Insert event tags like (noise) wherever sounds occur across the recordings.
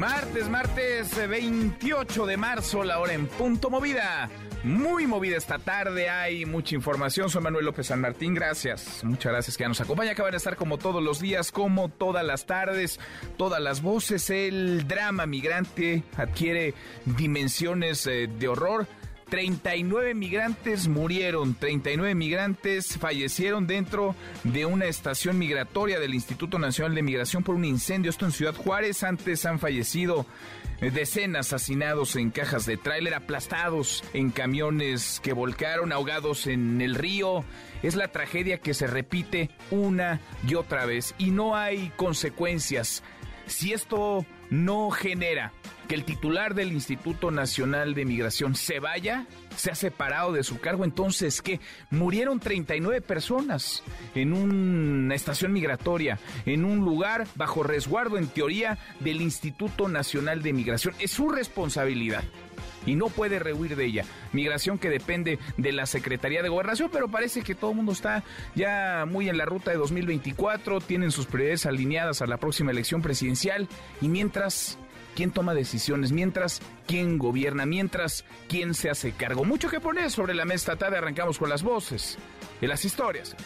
Martes, martes 28 de marzo, la hora en punto movida. Muy movida esta tarde, hay mucha información. Soy Manuel López San Martín, gracias. Muchas gracias que ya nos acompaña. Acaban de estar como todos los días, como todas las tardes, todas las voces. El drama migrante adquiere dimensiones eh, de horror. 39 migrantes murieron, 39 migrantes fallecieron dentro de una estación migratoria del Instituto Nacional de Migración por un incendio. Esto en Ciudad Juárez. Antes han fallecido eh, decenas asesinados en cajas de tráiler, aplastados en camiones que volcaron, ahogados en el río. Es la tragedia que se repite una y otra vez y no hay consecuencias. Si esto no genera que el titular del Instituto Nacional de Migración se vaya, se ha separado de su cargo, entonces que murieron 39 personas en una estación migratoria, en un lugar bajo resguardo en teoría del Instituto Nacional de Migración. Es su responsabilidad y no puede rehuir de ella. Migración que depende de la Secretaría de Gobernación, pero parece que todo el mundo está ya muy en la ruta de 2024, tienen sus prioridades alineadas a la próxima elección presidencial y mientras quién toma decisiones, mientras quién gobierna, mientras quién se hace cargo. Mucho que poner sobre la mesa tarde, arrancamos con las voces y las historias.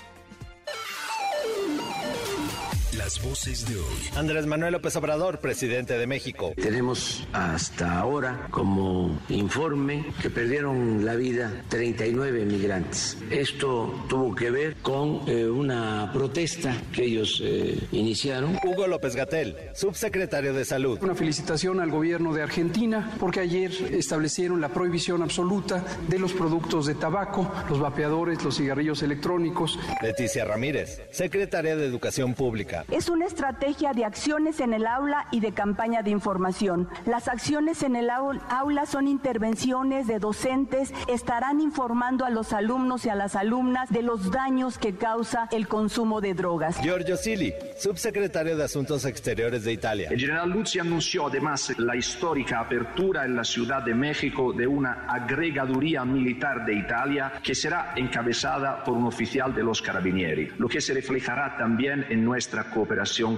Las voces de hoy. Andrés Manuel López Obrador, presidente de México. Tenemos hasta ahora como informe que perdieron la vida 39 migrantes. Esto tuvo que ver con eh, una protesta que ellos eh, iniciaron. Hugo López Gatel, subsecretario de Salud. Una felicitación al gobierno de Argentina porque ayer establecieron la prohibición absoluta de los productos de tabaco, los vapeadores, los cigarrillos electrónicos. Leticia Ramírez, secretaria de Educación Pública. Es una estrategia de acciones en el aula y de campaña de información. Las acciones en el aula son intervenciones de docentes, estarán informando a los alumnos y a las alumnas de los daños que causa el consumo de drogas. Giorgio Sili, subsecretario de Asuntos Exteriores de Italia. El general Luzzi anunció además la histórica apertura en la Ciudad de México de una agregaduría militar de Italia que será encabezada por un oficial de los carabinieri, lo que se reflejará también en nuestra cooperación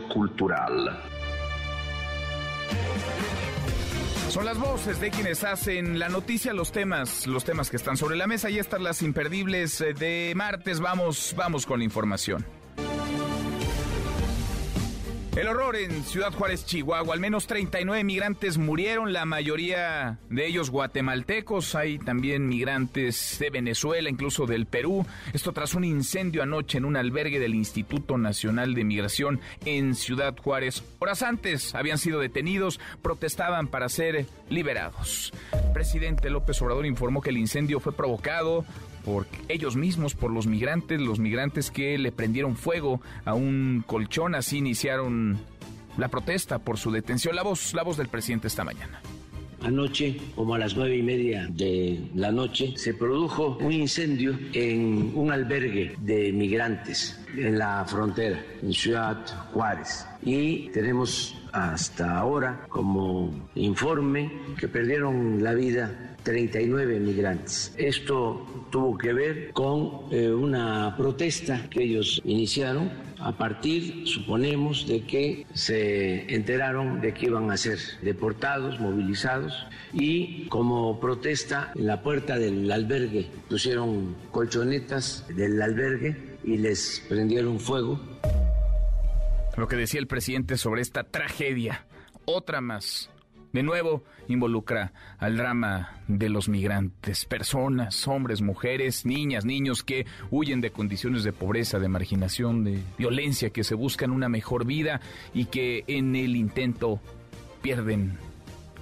cultural. Son las voces de quienes hacen la noticia, los temas, los temas que están sobre la mesa y estas las imperdibles eh, de martes. Vamos, vamos con la información. El horror en Ciudad Juárez, Chihuahua. Al menos 39 migrantes murieron, la mayoría de ellos guatemaltecos. Hay también migrantes de Venezuela, incluso del Perú. Esto tras un incendio anoche en un albergue del Instituto Nacional de Migración en Ciudad Juárez. Horas antes habían sido detenidos, protestaban para ser liberados. El presidente López Obrador informó que el incendio fue provocado por ellos mismos, por los migrantes, los migrantes que le prendieron fuego a un colchón, así iniciaron la protesta por su detención. La voz, la voz del presidente esta mañana. Anoche, como a las nueve y media de la noche, se produjo un incendio en un albergue de migrantes en la frontera, en Ciudad Juárez. Y tenemos hasta ahora como informe que perdieron la vida 39 migrantes. Esto tuvo que ver con eh, una protesta que ellos iniciaron a partir, suponemos, de que se enteraron de que iban a ser deportados, movilizados y como protesta en la puerta del albergue pusieron colchonetas del albergue y les prendieron fuego. Lo que decía el presidente sobre esta tragedia, otra más de nuevo involucra al drama de los migrantes, personas, hombres, mujeres, niñas, niños que huyen de condiciones de pobreza, de marginación, de violencia, que se buscan una mejor vida y que en el intento pierden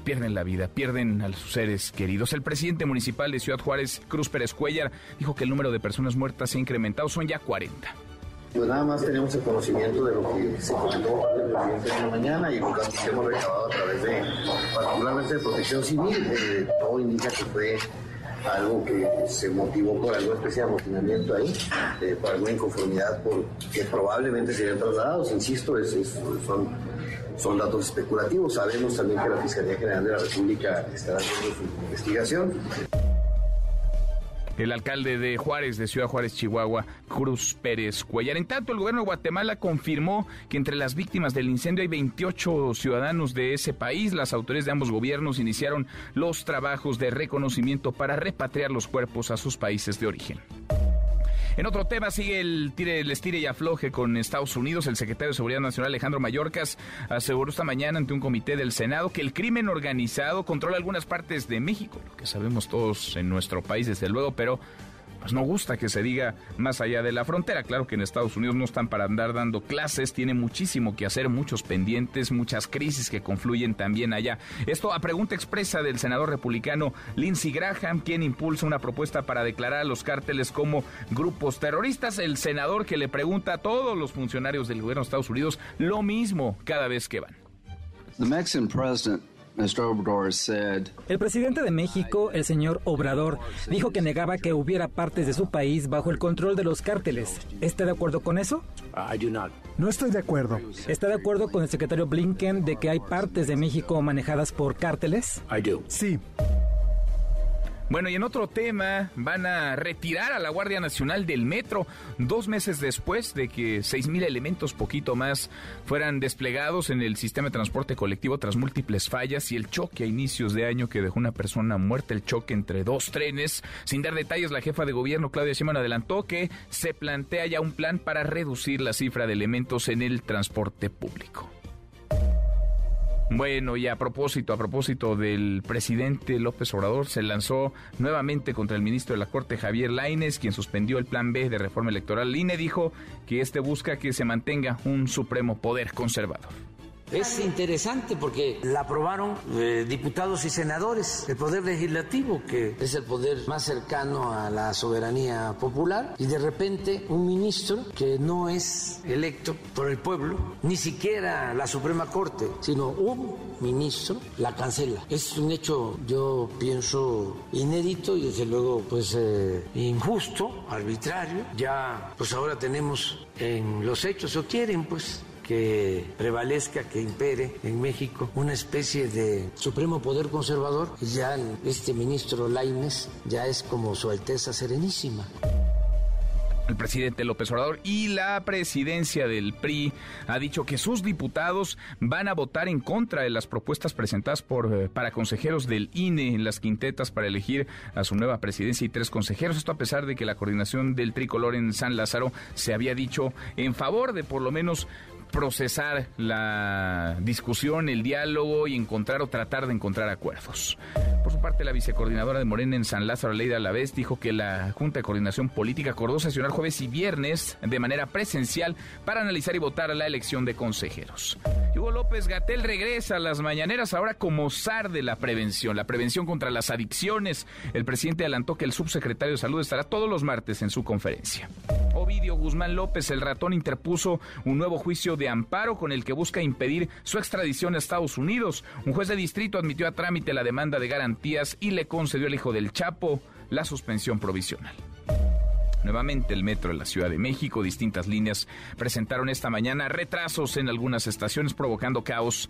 pierden la vida, pierden a sus seres queridos. El presidente municipal de Ciudad Juárez, Cruz Pérez Cuellar, dijo que el número de personas muertas se ha incrementado, son ya 40. Pues nada más tenemos el conocimiento de lo que se comentó en la mañana y los datos que hemos recabado a través de, particularmente de protección civil. Eh, todo indica que fue algo que se motivó por alguna especie de amotinamiento ahí, eh, por alguna inconformidad por que probablemente serían trasladados. Insisto, es, son, son datos especulativos. Sabemos también que la Fiscalía General de la República estará haciendo su investigación. El alcalde de Juárez, de Ciudad Juárez, Chihuahua, Cruz Pérez Cuellar. En tanto, el gobierno de Guatemala confirmó que entre las víctimas del incendio hay 28 ciudadanos de ese país. Las autoridades de ambos gobiernos iniciaron los trabajos de reconocimiento para repatriar los cuerpos a sus países de origen. En otro tema sigue el, tire, estire y afloje con Estados Unidos. El secretario de Seguridad Nacional Alejandro Mayorkas aseguró esta mañana ante un comité del Senado que el crimen organizado controla algunas partes de México, lo que sabemos todos en nuestro país desde luego, pero pues no gusta que se diga más allá de la frontera. Claro que en Estados Unidos no están para andar dando clases, tiene muchísimo que hacer, muchos pendientes, muchas crisis que confluyen también allá. Esto a pregunta expresa del senador republicano Lindsey Graham, quien impulsa una propuesta para declarar a los cárteles como grupos terroristas. El senador que le pregunta a todos los funcionarios del gobierno de Estados Unidos lo mismo cada vez que van. El presidente de México, el señor Obrador, dijo que negaba que hubiera partes de su país bajo el control de los cárteles. ¿Está de acuerdo con eso? No estoy de acuerdo. ¿Está de acuerdo con el secretario Blinken de que hay partes de México manejadas por cárteles? Sí. Bueno, y en otro tema, van a retirar a la Guardia Nacional del Metro dos meses después de que seis mil elementos, poquito más, fueran desplegados en el sistema de transporte colectivo tras múltiples fallas y el choque a inicios de año que dejó una persona muerta, el choque entre dos trenes. Sin dar detalles, la jefa de gobierno, Claudia Sheinbaum, adelantó que se plantea ya un plan para reducir la cifra de elementos en el transporte público. Bueno, y a propósito, a propósito del presidente López Obrador, se lanzó nuevamente contra el ministro de la Corte, Javier Laines, quien suspendió el plan B de reforma electoral. El INE dijo que este busca que se mantenga un supremo poder conservador. Es interesante porque la aprobaron eh, diputados y senadores, el poder legislativo, que es el poder más cercano a la soberanía popular, y de repente un ministro que no es electo por el pueblo, ni siquiera la Suprema Corte, sino un ministro, la cancela. Es un hecho, yo pienso, inédito y desde luego pues eh, injusto, arbitrario. Ya pues ahora tenemos en los hechos, o quieren pues que prevalezca, que impere en México una especie de supremo poder conservador. Ya este ministro Laines ya es como su Alteza Serenísima el presidente López Obrador y la presidencia del PRI ha dicho que sus diputados van a votar en contra de las propuestas presentadas por eh, para consejeros del INE en las quintetas para elegir a su nueva presidencia y tres consejeros. Esto a pesar de que la coordinación del tricolor en San Lázaro se había dicho en favor de por lo menos procesar la discusión, el diálogo y encontrar o tratar de encontrar acuerdos. Por su parte, la vicecoordinadora de Morena en San Lázaro, Leida Alavés, dijo que la Junta de Coordinación Política acordó sesionar jueves y viernes de manera presencial para analizar y votar la elección de consejeros. Hugo López Gatel regresa a las mañaneras ahora como zar de la prevención, la prevención contra las adicciones. El presidente adelantó que el subsecretario de Salud estará todos los martes en su conferencia. Ovidio Guzmán López, el ratón, interpuso un nuevo juicio de amparo con el que busca impedir su extradición a Estados Unidos. Un juez de distrito admitió a trámite la demanda de garantías y le concedió al hijo del Chapo la suspensión provisional. Nuevamente el metro de la Ciudad de México, distintas líneas presentaron esta mañana retrasos en algunas estaciones provocando caos.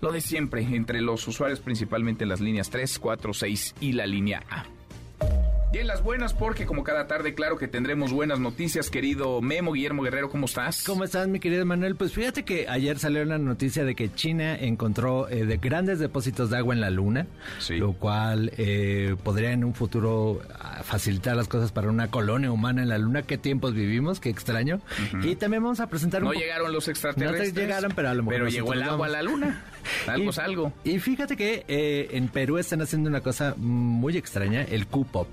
Lo de siempre entre los usuarios, principalmente en las líneas 3, 4, 6 y la línea A. Bien, las buenas, porque como cada tarde, claro que tendremos buenas noticias, querido Memo Guillermo Guerrero, ¿cómo estás? ¿Cómo estás, mi querido Manuel? Pues fíjate que ayer salió la noticia de que China encontró eh, de grandes depósitos de agua en la Luna, lo cual eh, podría en un futuro ah, facilitar las cosas para una colonia humana en la Luna. ¿Qué tiempos vivimos? Qué extraño. Y también vamos a presentar No llegaron los extraterrestres. No llegaron, pero a lo mejor Pero llegó el agua a la Luna. (laughs) (laughs) Algo es algo. Y fíjate que eh, en Perú están haciendo una cosa muy extraña, el Q-Pop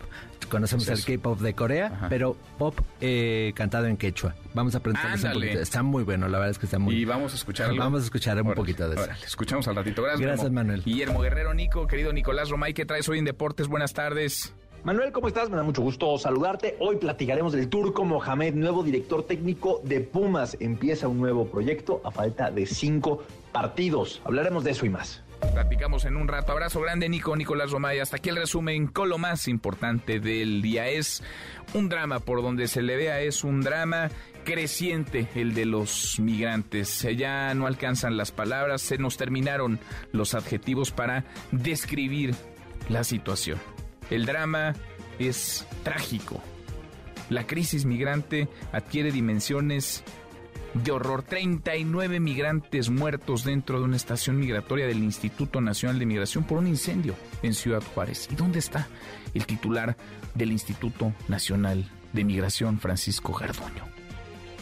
conocemos el K-pop de Corea, pero pop eh, cantado en quechua. Vamos a aprender un poquito. Está muy bueno, la verdad es que está muy Y vamos a escucharlo. Vamos a escuchar un poquito de eso. escuchamos al ratito. Gracias, Gracias Manuel. Guillermo Guerrero, Nico, querido Nicolás Romay, ¿qué traes hoy en Deportes? Buenas tardes. Manuel, ¿cómo estás? Me da mucho gusto saludarte. Hoy platicaremos del turco Mohamed, nuevo director técnico de Pumas. Empieza un nuevo proyecto a falta de cinco partidos. Hablaremos de eso y más. Platicamos en un rato. Abrazo grande, Nico, Nicolás Romay. Hasta aquí el resumen con lo más importante del día. Es un drama, por donde se le vea, es un drama creciente el de los migrantes. Ya no alcanzan las palabras, se nos terminaron los adjetivos para describir la situación. El drama es trágico. La crisis migrante adquiere dimensiones de horror. 39 migrantes muertos dentro de una estación migratoria del Instituto Nacional de Migración por un incendio en Ciudad Juárez. ¿Y dónde está el titular del Instituto Nacional de Migración, Francisco Gardoño?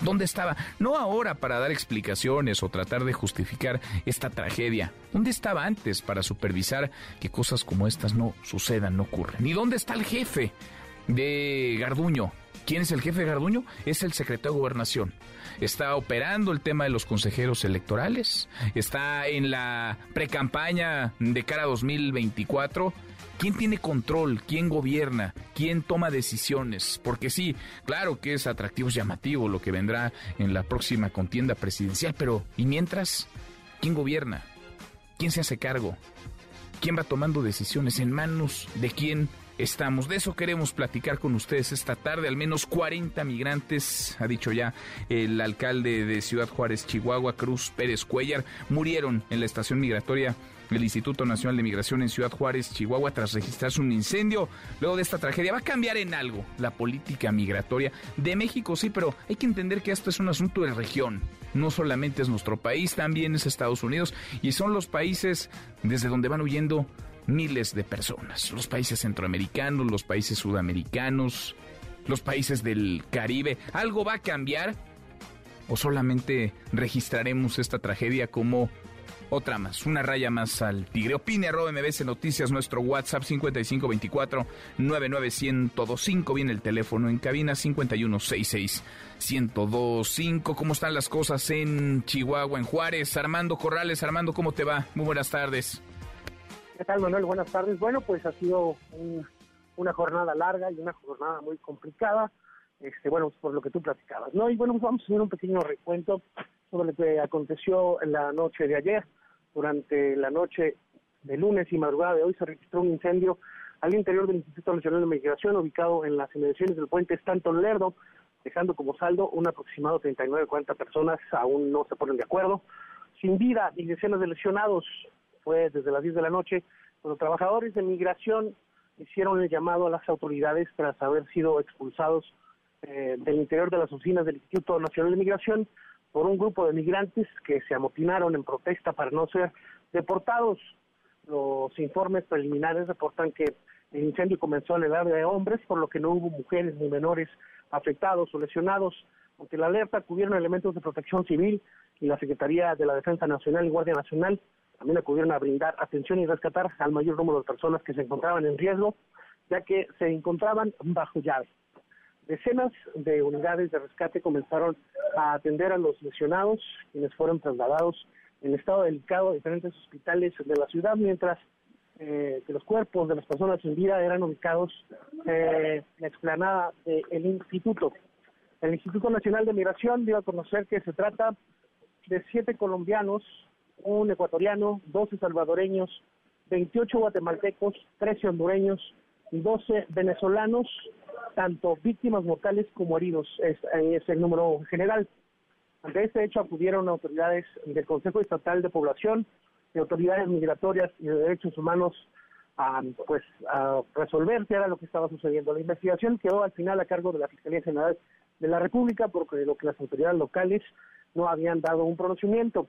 ¿Dónde estaba? No ahora para dar explicaciones o tratar de justificar esta tragedia. ¿Dónde estaba antes para supervisar que cosas como estas no sucedan, no ocurran? ¿Y dónde está el jefe de Garduño? ¿Quién es el jefe de Garduño? Es el secretario de Gobernación. Está operando el tema de los consejeros electorales. Está en la precampaña de cara a 2024 ¿Quién tiene control? ¿Quién gobierna? ¿Quién toma decisiones? Porque sí, claro que es atractivo, es llamativo lo que vendrá en la próxima contienda presidencial, pero ¿y mientras? ¿Quién gobierna? ¿Quién se hace cargo? ¿Quién va tomando decisiones? ¿En manos de quién estamos? De eso queremos platicar con ustedes esta tarde. Al menos 40 migrantes, ha dicho ya el alcalde de Ciudad Juárez, Chihuahua, Cruz Pérez Cuellar, murieron en la estación migratoria el Instituto Nacional de Migración en Ciudad Juárez, Chihuahua, tras registrarse un incendio. Luego de esta tragedia, va a cambiar en algo la política migratoria de México, sí, pero hay que entender que esto es un asunto de región. No solamente es nuestro país, también es Estados Unidos y son los países desde donde van huyendo miles de personas. Los países centroamericanos, los países sudamericanos, los países del Caribe. ¿Algo va a cambiar? ¿O solamente registraremos esta tragedia como otra más, una raya más al tigre. Opine arroba MBS Noticias, nuestro WhatsApp 5524 99125. Viene el teléfono en cabina 5166 1025. ¿Cómo están las cosas en Chihuahua, en Juárez? Armando Corrales, Armando, ¿cómo te va? Muy buenas tardes. ¿Qué tal, Manuel? Buenas tardes. Bueno, pues ha sido una jornada larga y una jornada muy complicada. Este, bueno, por lo que tú platicabas, ¿no? Y bueno, pues vamos a hacer un pequeño recuento sobre lo que aconteció en la noche de ayer. Durante la noche de lunes y madrugada de hoy se registró un incendio al interior del Instituto Nacional de Migración, ubicado en las inmediaciones del puente Stanton Lerdo, dejando como saldo un aproximado 39-40 personas, aún no se ponen de acuerdo, sin vida y decenas de lesionados. Fue desde las 10 de la noche los trabajadores de migración hicieron el llamado a las autoridades tras haber sido expulsados eh, del interior de las oficinas del Instituto Nacional de Migración por un grupo de migrantes que se amotinaron en protesta para no ser deportados. Los informes preliminares reportan que el incendio comenzó en el área de hombres, por lo que no hubo mujeres ni menores afectados o lesionados. Ante la alerta acudieron elementos de protección civil y la Secretaría de la Defensa Nacional y Guardia Nacional también acudieron a brindar atención y rescatar al mayor número de personas que se encontraban en riesgo, ya que se encontraban bajo llave. Decenas de unidades de rescate comenzaron a atender a los lesionados, quienes fueron trasladados en estado delicado a diferentes hospitales de la ciudad, mientras eh, que los cuerpos de las personas sin vida eran ubicados eh, en la explanada del instituto. El Instituto Nacional de Migración dio a conocer que se trata de siete colombianos, un ecuatoriano, doce salvadoreños, 28 guatemaltecos, 13 hondureños y 12 venezolanos, tanto víctimas mortales como heridos, es, es el número general. Ante este hecho acudieron autoridades del Consejo Estatal de Población, de autoridades migratorias y de derechos humanos a, pues, a resolver qué era lo que estaba sucediendo. La investigación quedó al final a cargo de la Fiscalía General de la República porque lo que las autoridades locales no habían dado un pronunciamiento.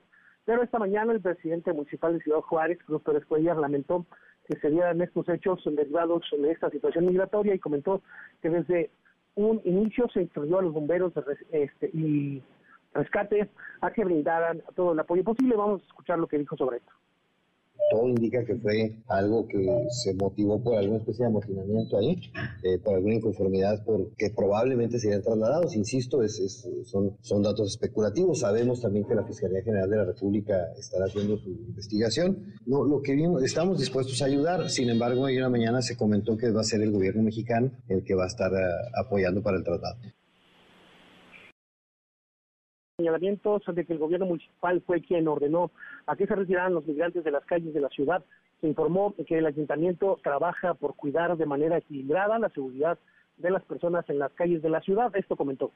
Pero esta mañana el presidente municipal de Ciudad Juárez, Cruz Pérez Cuellar, lamentó que se dieran estos hechos derivados de esta situación migratoria y comentó que desde un inicio se instruyó a los bomberos de, este, y rescate a que brindaran todo el apoyo posible. Vamos a escuchar lo que dijo sobre esto. Todo indica que fue algo que se motivó por alguna especie de amotinamiento ahí, eh, por alguna inconformidad, porque probablemente serían trasladados. Insisto, es, son, datos especulativos. Sabemos también que la Fiscalía General de la República estará haciendo su investigación. No, lo que vimos, estamos dispuestos a ayudar. Sin embargo, ayer en la mañana se comentó que va a ser el gobierno mexicano el que va a estar eh, apoyando para el traslado señalamientos de que el gobierno municipal fue quien ordenó a que se retiraran los migrantes de las calles de la ciudad. Se informó que el ayuntamiento trabaja por cuidar de manera equilibrada la seguridad de las personas en las calles de la ciudad. Esto comentó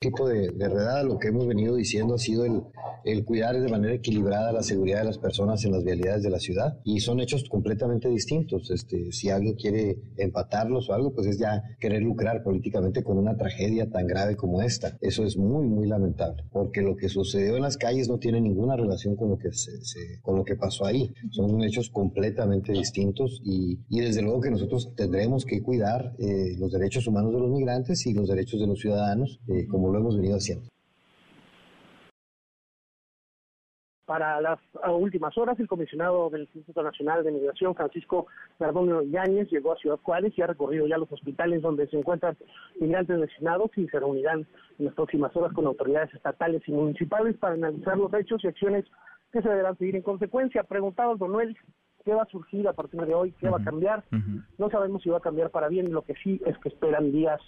tipo de, de, redada, lo que hemos venido diciendo ha sido el, el, cuidar de manera equilibrada la seguridad de las personas en las vialidades de la ciudad y son hechos completamente distintos. Este, si alguien quiere empatarlos o algo, pues es ya querer lucrar políticamente con una tragedia tan grave como esta. Eso es muy, muy lamentable, porque lo que sucedió en las calles no tiene ninguna relación con lo que, se, con lo que pasó ahí. Son hechos completamente distintos y, y desde luego que nosotros tendremos que cuidar eh, los derechos humanos de los migrantes y los derechos de los ciudadanos, eh, como lo hemos venido haciendo. Para las últimas horas, el comisionado del Instituto Nacional de Migración, Francisco Gardonio Yáñez, llegó a Ciudad Juárez y ha recorrido ya los hospitales donde se encuentran migrantes destinados y se reunirán en las próximas horas con autoridades estatales y municipales para analizar los hechos y acciones que se deberán seguir en consecuencia. Preguntado Don Noel, ¿qué va a surgir a partir de hoy? ¿Qué va a cambiar? No sabemos si va a cambiar para bien, lo que sí es que esperan días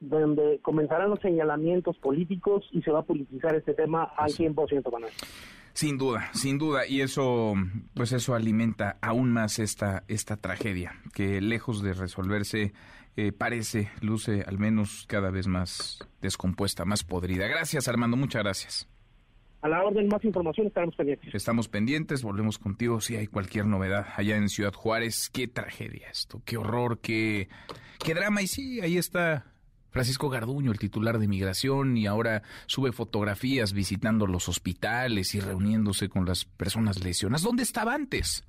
donde comenzarán los señalamientos políticos y se va a politizar este tema al 100%, Manuel. Sin duda, sin duda, y eso, pues eso alimenta aún más esta, esta tragedia, que lejos de resolverse, eh, parece, luce al menos cada vez más descompuesta, más podrida. Gracias, Armando, muchas gracias. A la orden, más información, estamos pendientes. Estamos pendientes, volvemos contigo si hay cualquier novedad allá en Ciudad Juárez. Qué tragedia esto, qué horror, qué, qué drama. Y sí, ahí está Francisco Garduño, el titular de migración, y ahora sube fotografías visitando los hospitales y reuniéndose con las personas lesionadas. ¿Dónde estaba antes?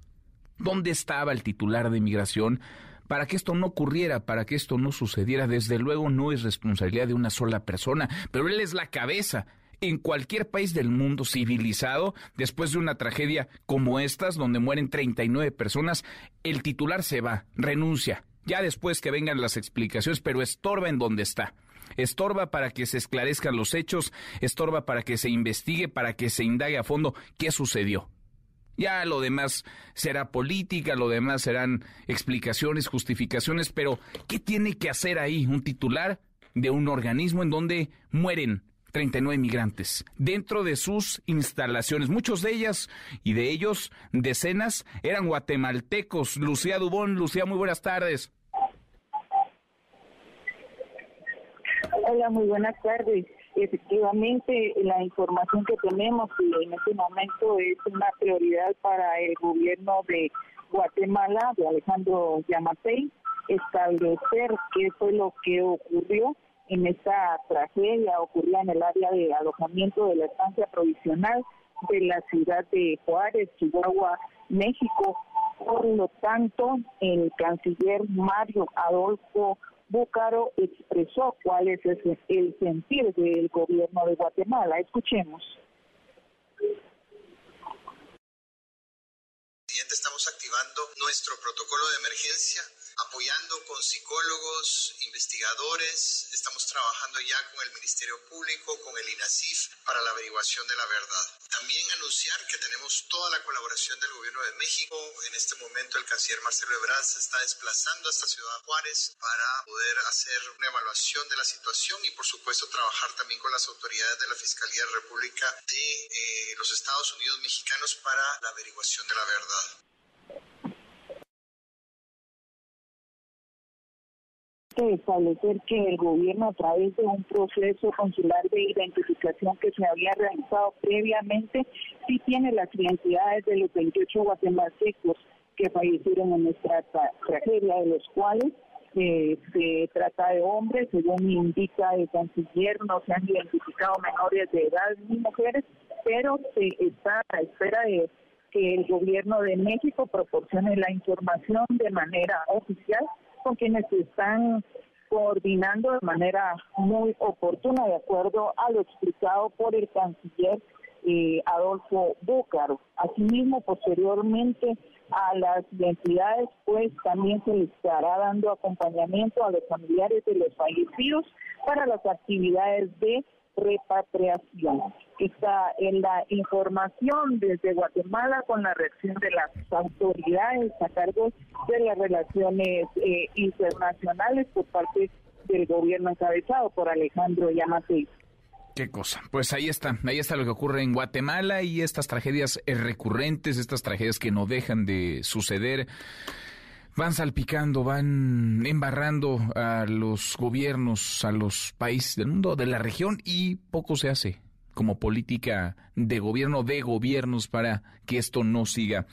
¿Dónde estaba el titular de migración para que esto no ocurriera, para que esto no sucediera? Desde luego no es responsabilidad de una sola persona, pero él es la cabeza. En cualquier país del mundo civilizado, después de una tragedia como estas, donde mueren 39 personas, el titular se va, renuncia, ya después que vengan las explicaciones, pero estorba en donde está. Estorba para que se esclarezcan los hechos, estorba para que se investigue, para que se indague a fondo qué sucedió. Ya lo demás será política, lo demás serán explicaciones, justificaciones, pero ¿qué tiene que hacer ahí un titular de un organismo en donde mueren 39 migrantes dentro de sus instalaciones. Muchos de ellas y de ellos, decenas, eran guatemaltecos. Lucía Dubón, Lucía, muy buenas tardes. Hola, muy buenas tardes. Efectivamente, la información que tenemos en este momento es una prioridad para el gobierno de Guatemala, de Alejandro Yamatei, establecer qué fue lo que ocurrió en esta tragedia ocurrida en el área de alojamiento de la estancia provisional de la ciudad de Juárez, Chihuahua, México. Por lo tanto, el canciller Mario Adolfo Búcaro expresó cuál es el sentir del gobierno de Guatemala. Escuchemos. Estamos activando nuestro protocolo de emergencia apoyando con psicólogos, investigadores, estamos trabajando ya con el Ministerio Público, con el INASIF para la averiguación de la verdad. También anunciar que tenemos toda la colaboración del Gobierno de México. En este momento el canciller Marcelo Ebrard se está desplazando hasta Ciudad Juárez para poder hacer una evaluación de la situación y por supuesto trabajar también con las autoridades de la Fiscalía de República de eh, los Estados Unidos mexicanos para la averiguación de la verdad. Establecer que el gobierno a través de un proceso consular de identificación que se había realizado previamente sí tiene las identidades de los 28 guatemaltecos que fallecieron en esta tragedia, de los cuales eh, se trata de hombres, según indica el canciller, no se han identificado menores de edad ni mujeres, pero se está a espera de que el gobierno de México proporcione la información de manera oficial con quienes se están coordinando de manera muy oportuna, de acuerdo a lo explicado por el canciller eh, Adolfo Búcaro. Asimismo, posteriormente a las identidades, pues también se les estará dando acompañamiento a los familiares de los fallecidos para las actividades de repatriación. Está en la información desde Guatemala con la reacción de las autoridades a cargo de las relaciones eh, internacionales por parte del gobierno encabezado por Alejandro Yamatei. Qué cosa. Pues ahí está, ahí está lo que ocurre en Guatemala y estas tragedias recurrentes, estas tragedias que no dejan de suceder, van salpicando, van embarrando a los gobiernos, a los países del mundo, de la región y poco se hace como política de gobierno, de gobiernos, para que esto no siga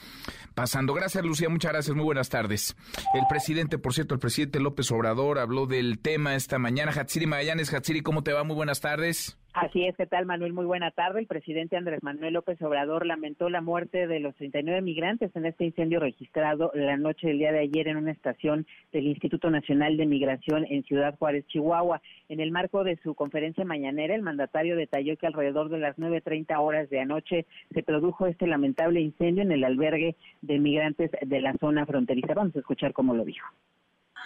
pasando. Gracias, Lucía, muchas gracias, muy buenas tardes. El presidente, por cierto, el presidente López Obrador habló del tema esta mañana. Hatsiri Magallanes, Hatsiri, ¿cómo te va? Muy buenas tardes. Así es, ¿qué tal Manuel? Muy buena tarde. El presidente Andrés Manuel López Obrador lamentó la muerte de los 39 migrantes en este incendio registrado la noche del día de ayer en una estación del Instituto Nacional de Migración en Ciudad Juárez, Chihuahua. En el marco de su conferencia mañanera, el mandatario detalló que alrededor de las 9.30 horas de anoche se produjo este lamentable incendio en el albergue de migrantes de la zona fronteriza. Vamos a escuchar cómo lo dijo.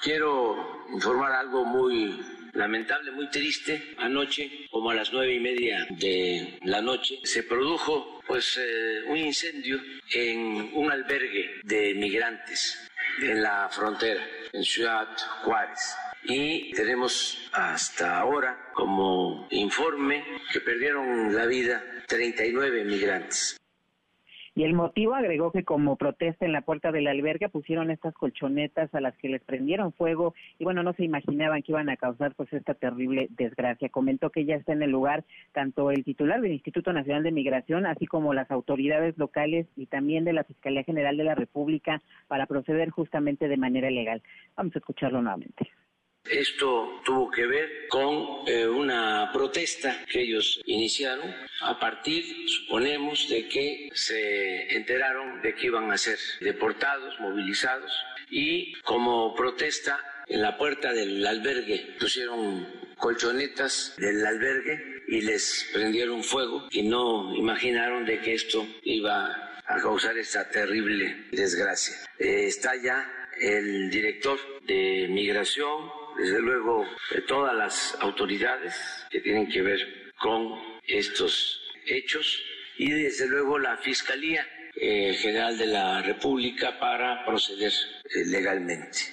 Quiero informar algo muy lamentable, muy triste. Anoche, como a las nueve y media de la noche, se produjo pues eh, un incendio en un albergue de migrantes en la frontera, en Ciudad Juárez. Y tenemos hasta ahora como informe que perdieron la vida 39 migrantes. Y el motivo agregó que como protesta en la puerta del albergue pusieron estas colchonetas a las que les prendieron fuego y bueno, no se imaginaban que iban a causar pues esta terrible desgracia. Comentó que ya está en el lugar tanto el titular del Instituto Nacional de Migración, así como las autoridades locales y también de la Fiscalía General de la República para proceder justamente de manera legal. Vamos a escucharlo nuevamente. Esto tuvo que ver con eh, una protesta que ellos iniciaron a partir, suponemos, de que se enteraron de que iban a ser deportados, movilizados y como protesta en la puerta del albergue pusieron colchonetas del albergue y les prendieron fuego y no imaginaron de que esto iba a causar esta terrible desgracia. Eh, está ya el director de migración, desde luego todas las autoridades que tienen que ver con estos hechos y desde luego la Fiscalía eh, General de la República para proceder eh, legalmente.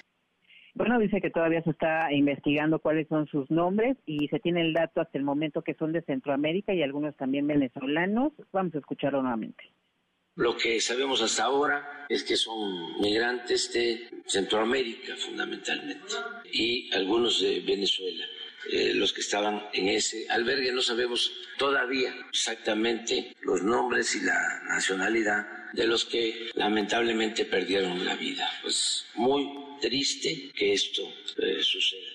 Bueno, dice que todavía se está investigando cuáles son sus nombres y se tiene el dato hasta el momento que son de Centroamérica y algunos también venezolanos. Vamos a escucharlo nuevamente. Lo que sabemos hasta ahora es que son migrantes de Centroamérica fundamentalmente y algunos de Venezuela. Eh, los que estaban en ese albergue no sabemos todavía exactamente los nombres y la nacionalidad de los que lamentablemente perdieron la vida. Pues muy triste que esto eh, suceda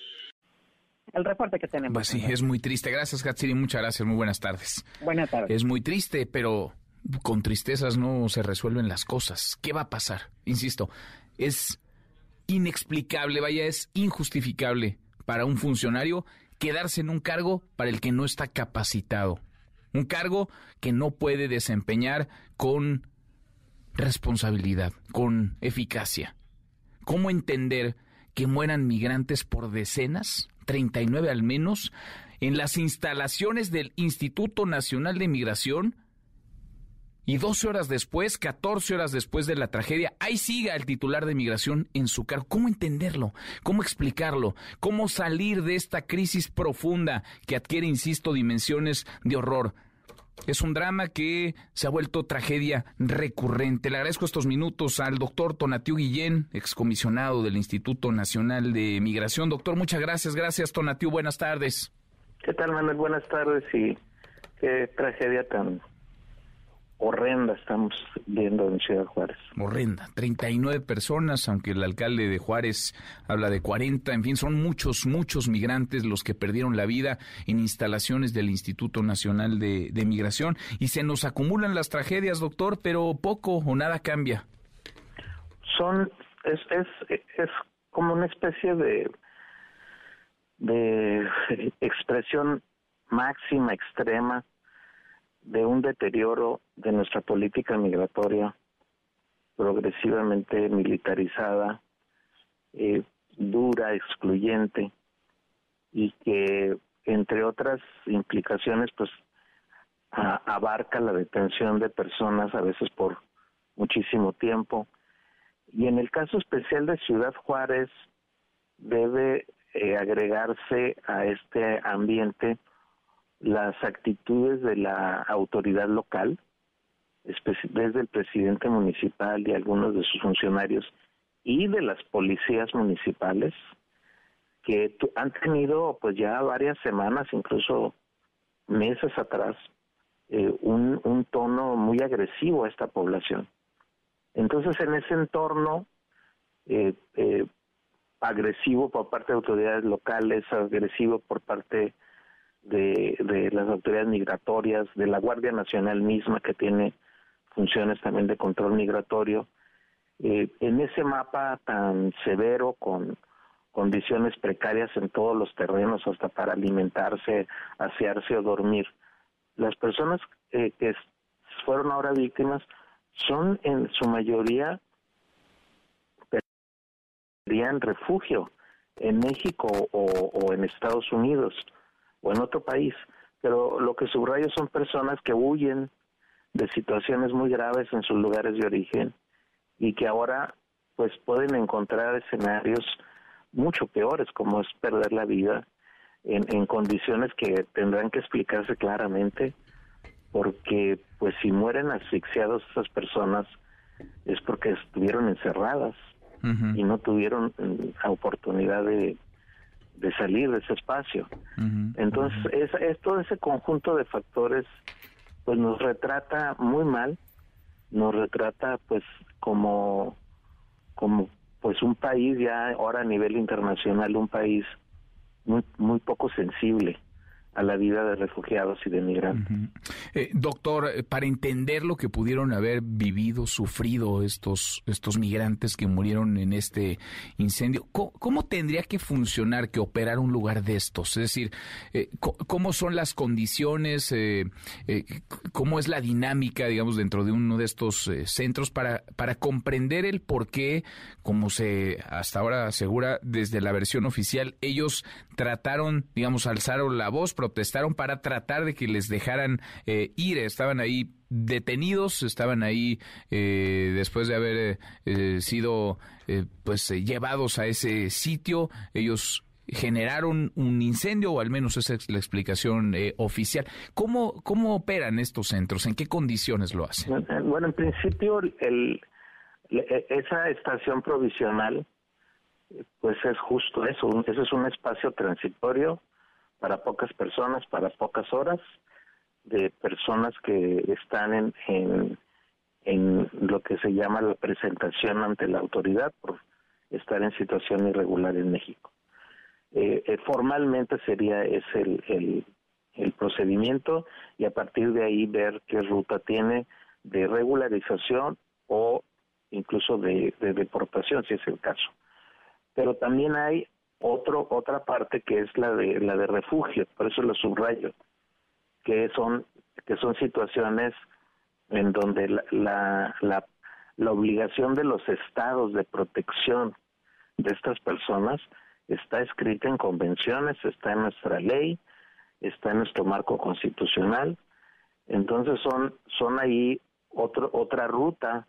el reporte que tenemos. Pues sí, es muy triste. Gracias, Gatsiri. Muchas gracias. Muy buenas tardes. Buenas tardes. Es muy triste, pero con tristezas no se resuelven las cosas. ¿Qué va a pasar? Insisto, es inexplicable, vaya, es injustificable para un funcionario quedarse en un cargo para el que no está capacitado. Un cargo que no puede desempeñar con responsabilidad, con eficacia. ¿Cómo entender que mueran migrantes por decenas, 39 al menos, en las instalaciones del Instituto Nacional de Migración? Y 12 horas después, 14 horas después de la tragedia, ahí siga el titular de migración en su cargo. ¿Cómo entenderlo? ¿Cómo explicarlo? ¿Cómo salir de esta crisis profunda que adquiere, insisto, dimensiones de horror? Es un drama que se ha vuelto tragedia recurrente. Le agradezco estos minutos al doctor Tonatiu Guillén, excomisionado del Instituto Nacional de Migración. Doctor, muchas gracias. Gracias, Tonatiu. Buenas tardes. ¿Qué tal, Manuel? Buenas tardes y qué tragedia tan horrenda estamos viendo en Ciudad Juárez. Horrenda, 39 personas, aunque el alcalde de Juárez habla de 40, en fin, son muchos, muchos migrantes los que perdieron la vida en instalaciones del Instituto Nacional de, Migración y se nos acumulan las tragedias, doctor, pero poco o nada cambia. Son, es, es, es como una especie de, de (laughs) expresión máxima, extrema, de un deterioro de nuestra política migratoria progresivamente militarizada, eh, dura, excluyente y que entre otras implicaciones pues abarca la detención de personas a veces por muchísimo tiempo. Y en el caso especial de Ciudad Juárez debe eh, agregarse a este ambiente las actitudes de la autoridad local, desde el presidente municipal y algunos de sus funcionarios y de las policías municipales, que han tenido pues ya varias semanas, incluso meses atrás, eh, un, tono muy agresivo a esta población. Entonces, en ese entorno eh, eh, agresivo por parte de autoridades locales, agresivo por parte de, las autoridades migratorias, de la Guardia Nacional misma que tiene funciones también de control migratorio, eh, en ese mapa tan severo con condiciones precarias en todos los terrenos, hasta para alimentarse, asearse o dormir. Las personas eh, que fueron ahora víctimas son en su mayoría refugio en México o, en Estados Unidos o en otro país, pero lo que subrayo son personas que huyen de situaciones muy graves en sus lugares de origen y que ahora pues pueden encontrar escenarios mucho peores como es perder la vida en, en condiciones que tendrán que explicarse claramente porque pues si mueren asfixiados esas personas es porque estuvieron encerradas y no tuvieron mm, oportunidad de, de salir de ese espacio. Entonces, es, todo ese conjunto de factores pues nos retrata muy mal, nos retrata pues como como pues un país ya ahora a nivel internacional un país muy muy poco sensible a la vida de refugiados y de migrantes. Eh, doctor, eh, para entender lo que pudieron haber vivido, sufrido estos, estos migrantes que murieron en este incendio, ¿cómo, tendría que funcionar, que operar un lugar de estos? Es decir, eh, ¿cómo son las condiciones, cómo es la dinámica, digamos, dentro de uno de estos centros para, para comprender el por qué, como se hasta ahora asegura desde la versión oficial, ellos trataron, digamos, alzaron la voz, protestaron para tratar de que les dejaran eh, ir. Estaban ahí detenidos, estaban ahí eh, después de haber eh, sido pues llevados a ese sitio. Ellos generaron un incendio, o al menos esa es la explicación oficial. ¿Cómo, ¿Cómo operan estos centros? ¿En qué condiciones lo hacen? Bueno, en principio, el, esa estación provisional, pues es justo eso, eso es un espacio transitorio para pocas personas, para pocas horas, de personas que están en, en, en lo que se llama la presentación ante la autoridad por estar en situación irregular en México. Eh, eh, formalmente sería el, el, el, procedimiento y a partir de ahí ver qué ruta tiene de regularización o incluso de, de deportación, si es el caso. Pero también hay otro otra parte que es la de la de refugio por eso lo subrayo que son que son situaciones en donde la, la, la, obligación de los estados de protección de estas personas está escrita en convenciones está en nuestra ley está en nuestro marco constitucional. Entonces son son ahí otro, otra ruta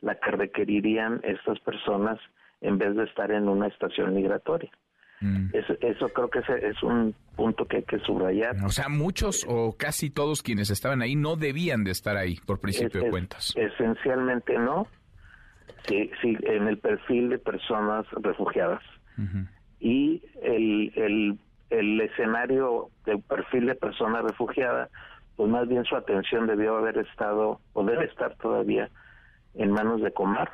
la que requerirían estas personas en vez de estar en una estación migratoria Mm. Eso, creo que es, un punto que hay que subrayar. O sea, muchos o casi todos quienes estaban ahí no debían de estar ahí, por principio de cuentas. esencialmente no, sí, sí, en el perfil de personas refugiadas. Y el, el, el escenario del perfil de persona refugiada, pues más bien su atención debió haber estado, o debe estar todavía, en manos de Comar,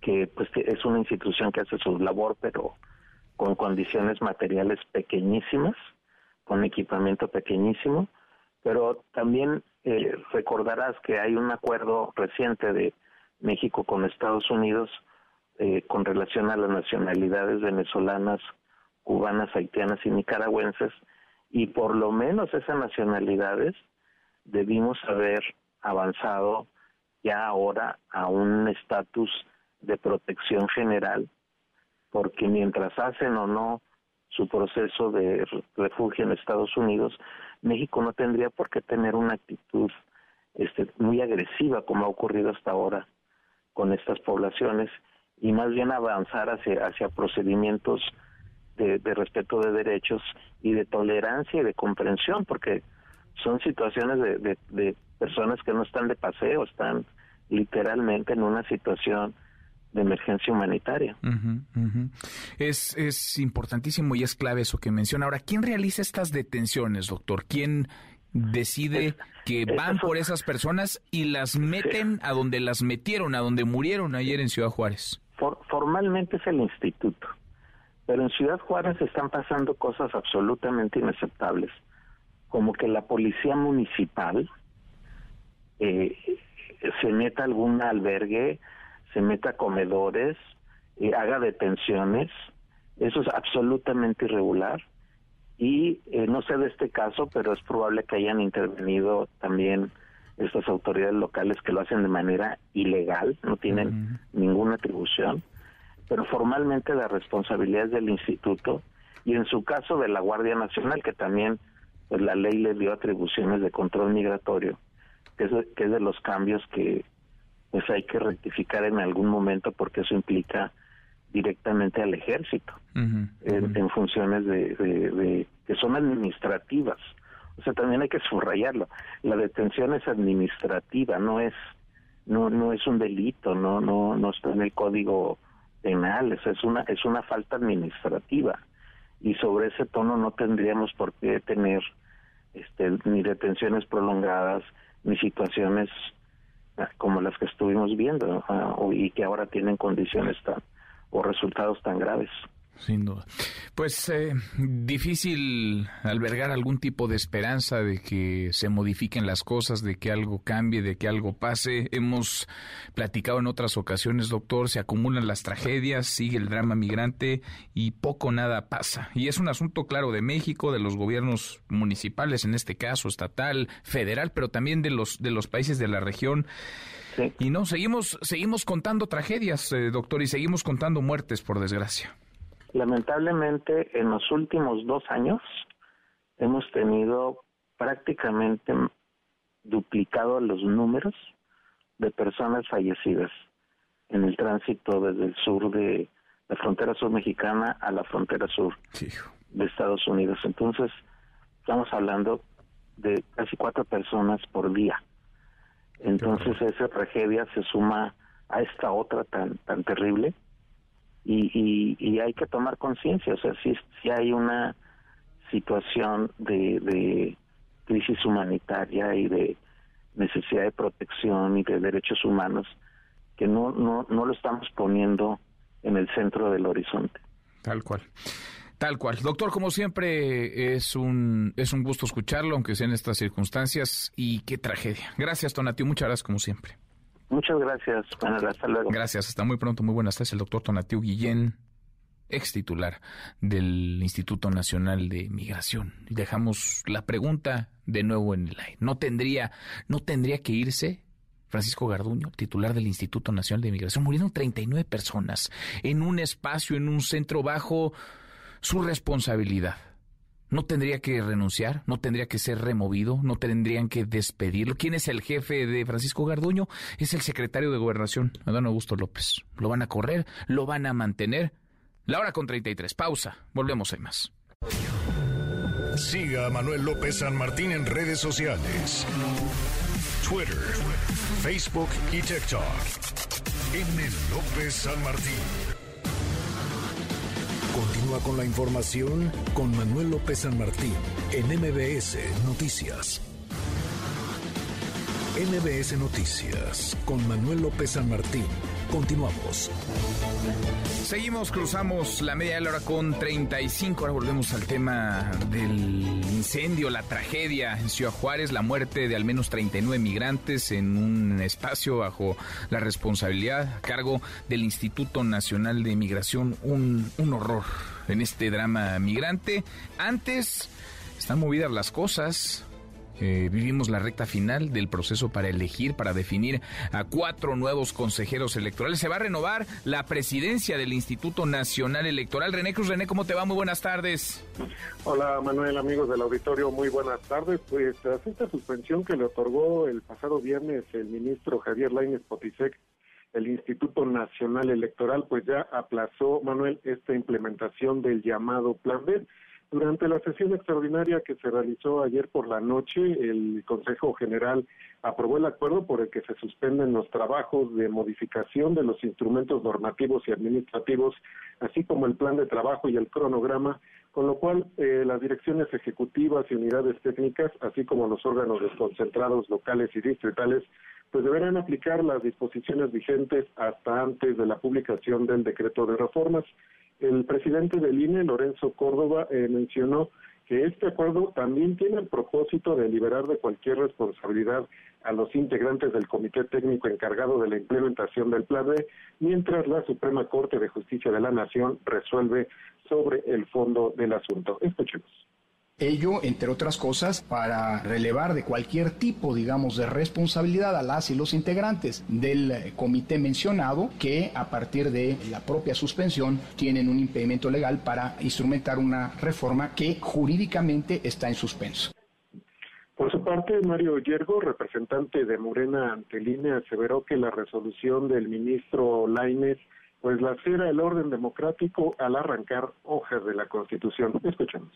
que pues es una institución que hace su labor, pero con condiciones materiales pequeñísimas, con equipamiento pequeñísimo, pero también eh, recordarás que hay un acuerdo reciente de México con Estados Unidos eh, con relación a las nacionalidades venezolanas, cubanas, haitianas y nicaragüenses, y por lo menos esas nacionalidades debimos haber avanzado ya ahora a un estatus de protección general, porque mientras hacen o no su proceso de refugio en Estados Unidos, México no tendría por qué tener una actitud este, muy agresiva como ha ocurrido hasta ahora con estas poblaciones y más bien avanzar hacia, hacia procedimientos de, respeto de derechos y de tolerancia y de comprensión, porque son situaciones de, de personas que no están de paseo, están literalmente en una situación de emergencia humanitaria. Es, es importantísimo y es clave eso que menciona. Ahora, ¿quién realiza estas detenciones, doctor? ¿Quién decide que van por esas personas y las meten a donde las metieron, a donde murieron ayer en Ciudad Juárez? formalmente es el instituto, pero en Ciudad Juárez están pasando cosas absolutamente inaceptables, como que la policía municipal eh, se meta a algún albergue se meta a comedores, y haga detenciones, eso es absolutamente irregular. Y eh, no sé de este caso, pero es probable que hayan intervenido también estas autoridades locales que lo hacen de manera ilegal, no tienen ninguna atribución, pero formalmente la responsabilidad es del instituto y en su caso de la Guardia Nacional, que también pues, la ley le dio atribuciones de control migratorio, que es, que es de los cambios que pues hay que rectificar en algún momento porque eso implica directamente al ejército en, funciones de, que son administrativas. O sea, también hay que subrayarlo. La detención es administrativa, no es no no es un delito, no no no está en el código penal, es una es una falta administrativa y sobre ese tono no tendríamos por qué tener este ni detenciones prolongadas ni situaciones como las que estuvimos viendo y que ahora tienen condiciones tan o resultados tan graves. Sin duda. Pues eh, difícil albergar algún tipo de esperanza de que se modifiquen las cosas, de que algo cambie, de que algo pase. Hemos platicado en otras ocasiones, doctor, se acumulan las tragedias, sigue el drama migrante y poco nada pasa. Y es un asunto claro de México, de los gobiernos municipales, en este caso estatal, federal, pero también de los de los países de la región. Y no, seguimos seguimos contando tragedias, eh, doctor, y seguimos contando muertes, por desgracia. Lamentablemente, en los últimos dos años hemos tenido prácticamente duplicado los números de personas fallecidas en el tránsito desde el sur de la frontera sur mexicana a la frontera sur de Estados Unidos. Entonces, estamos hablando de casi cuatro personas por día. Entonces, esa tragedia se suma a esta otra tan tan terrible y, y, hay que tomar conciencia, o sea, si, si hay una situación de, de crisis humanitaria y de necesidad de protección y de derechos humanos que no, no, no lo estamos poniendo en el centro del horizonte. Tal cual. Tal cual. Doctor, como siempre, es un, es un gusto escucharlo, aunque sea en estas circunstancias, y qué tragedia. Gracias, Tonatio. Muchas gracias, como siempre. Muchas gracias, Hasta luego. Gracias, hasta muy pronto. Muy buenas tardes, el doctor Tonatiu Guillén, ex titular del Instituto Nacional de Migración. Y dejamos la pregunta de nuevo en el aire. ¿No tendría, no tendría que irse Francisco Garduño, titular del Instituto Nacional de Migración? Murieron 39 personas en un espacio, en un centro bajo su responsabilidad no tendría que renunciar, no tendría que ser removido, no tendrían que despedirlo. ¿Quién es el jefe de Francisco Garduño? Es el secretario de Gobernación, Adán Augusto López. ¿Lo van a correr? ¿Lo van a mantener? La hora con 33. Pausa. Volvemos a más. Siga a Manuel López San Martín en redes sociales. Twitter, Facebook y TikTok. M. López San Martín. Continúa con la información con Manuel López San Martín en MBS Noticias. MBS Noticias con Manuel López San Martín. Continuamos. Seguimos, cruzamos la media hora con 35. Ahora volvemos al tema del incendio, la tragedia en Ciudad Juárez, la muerte de al menos 39 migrantes en un espacio bajo la responsabilidad a cargo del Instituto Nacional de Migración. Un, un horror en este drama migrante. Antes están movidas las cosas eh, vivimos la recta final del proceso para elegir, para definir a cuatro nuevos consejeros electorales. Se va a renovar la presidencia del Instituto Nacional Electoral. René Cruz, René, ¿cómo te va? Muy buenas tardes. Hola Manuel, amigos del auditorio, muy buenas tardes. Pues tras esta suspensión que le otorgó el pasado viernes el ministro Javier Lainez Potisek, el Instituto Nacional Electoral, pues ya aplazó, Manuel, esta implementación del llamado Plan B durante la sesión extraordinaria que se realizó ayer por la noche, el Consejo General aprobó el acuerdo por el que se suspenden los trabajos de modificación de los instrumentos normativos y administrativos, así como el plan de trabajo y el cronograma, con lo cual eh, las direcciones ejecutivas y unidades técnicas, así como los órganos desconcentrados locales y distritales, pues deberán aplicar las disposiciones vigentes hasta antes de la publicación del decreto de reformas. El presidente del INE, Lorenzo Córdoba, eh, mencionó que este acuerdo también tiene el propósito de liberar de cualquier responsabilidad a los integrantes del Comité Técnico encargado de la implementación del Plan B, mientras la Suprema Corte de Justicia de la Nación resuelve sobre el fondo del asunto. Escuchemos. Ello, entre otras cosas, para relevar de cualquier tipo, digamos, de responsabilidad a las y los integrantes del eh, comité mencionado que a partir de la propia suspensión tienen un impedimento legal para instrumentar una reforma que jurídicamente está en suspenso. Por su parte, Mario Yergo, representante de Morena ante aseveró que la resolución del ministro Lainez pues lacera el orden democrático al arrancar hojas de la Constitución. Escuchemos.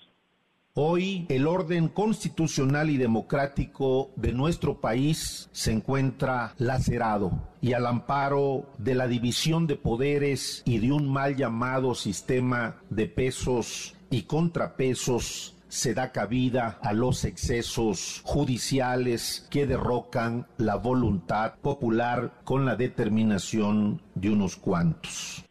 Hoy el orden constitucional y democrático de nuestro país se encuentra lacerado y al amparo de la división de poderes y de un mal llamado sistema de pesos y contrapesos se da cabida a los excesos judiciales que derrocan la voluntad popular con la determinación de unos cuantos.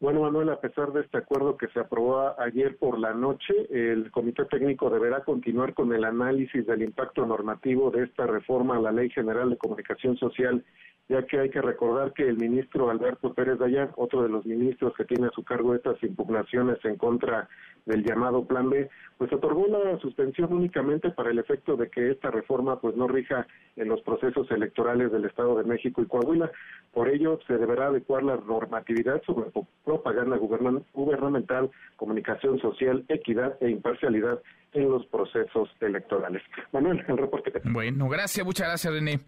Bueno, Manuel, a pesar de este acuerdo que se aprobó ayer por la noche, el Comité Técnico deberá continuar con el análisis del impacto normativo de esta reforma a la Ley General de Comunicación Social, ya que hay que recordar que el ministro Alberto Pérez Dayán, otro de los ministros que tiene a su cargo estas impugnaciones en contra del llamado Plan B, pues otorgó la suspensión únicamente para el efecto de que esta reforma pues no rija en los procesos electorales del Estado de México y Coahuila. Por ello, se deberá adecuar la normatividad sobre propaganda gubernamental, comunicación social, equidad e imparcialidad en los procesos electorales. Manuel, el reporte. Bueno, gracias, muchas gracias, René.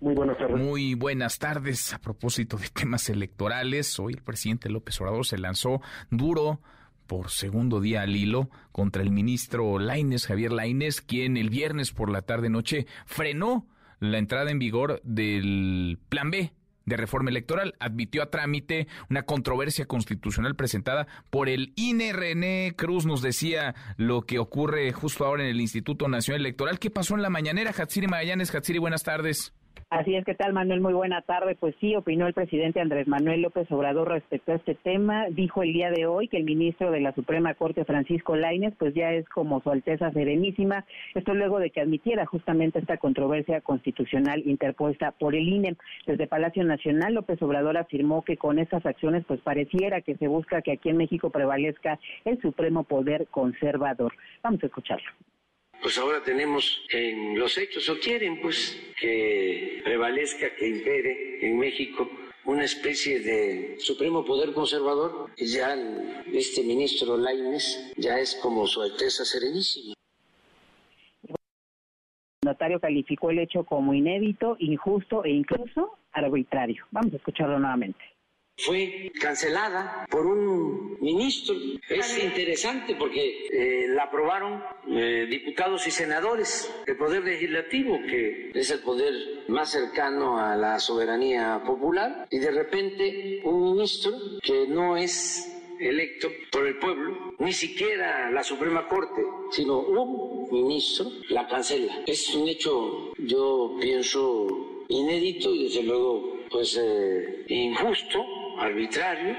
Muy buenas tardes. Muy buenas tardes. A propósito de temas electorales, hoy el presidente López Obrador se lanzó duro por segundo día al hilo contra el ministro Laines, Javier Laines, quien el viernes por la tarde noche frenó la entrada en vigor del Plan B de reforma electoral. Admitió a trámite una controversia constitucional presentada por el INE. René Cruz nos decía lo que ocurre justo ahora en el Instituto Nacional Electoral. ¿Qué pasó en la mañanera? Hatsiri Magallanes. Hatsiri, buenas tardes. Así es, ¿qué tal Manuel? Muy buena tarde. Pues sí, opinó el presidente Andrés Manuel López Obrador respecto a este tema. Dijo el día de hoy que el ministro de la Suprema Corte, Francisco Laines, pues ya es como su Alteza Serenísima. Esto luego de que admitiera justamente esta controversia constitucional interpuesta por el INE. Desde Palacio Nacional, López Obrador afirmó que con estas acciones pues pareciera que se busca que aquí en México prevalezca el supremo poder conservador. Vamos a escucharlo pues ahora tenemos en los hechos, o quieren pues que prevalezca, que impere en México una especie de supremo poder conservador, y ya este ministro Laines ya es como su Alteza Serenísima. El notario calificó el hecho como inédito, injusto e incluso arbitrario. Vamos a escucharlo nuevamente fue cancelada por un ministro. Es interesante porque eh, la aprobaron eh, diputados y senadores del Poder Legislativo, que es el poder más cercano a la soberanía popular, y de repente un ministro que no es electo por el pueblo, ni siquiera la Suprema Corte, sino un ministro la cancela. Es un hecho, yo pienso, inédito y desde luego pues eh, injusto arbitrario.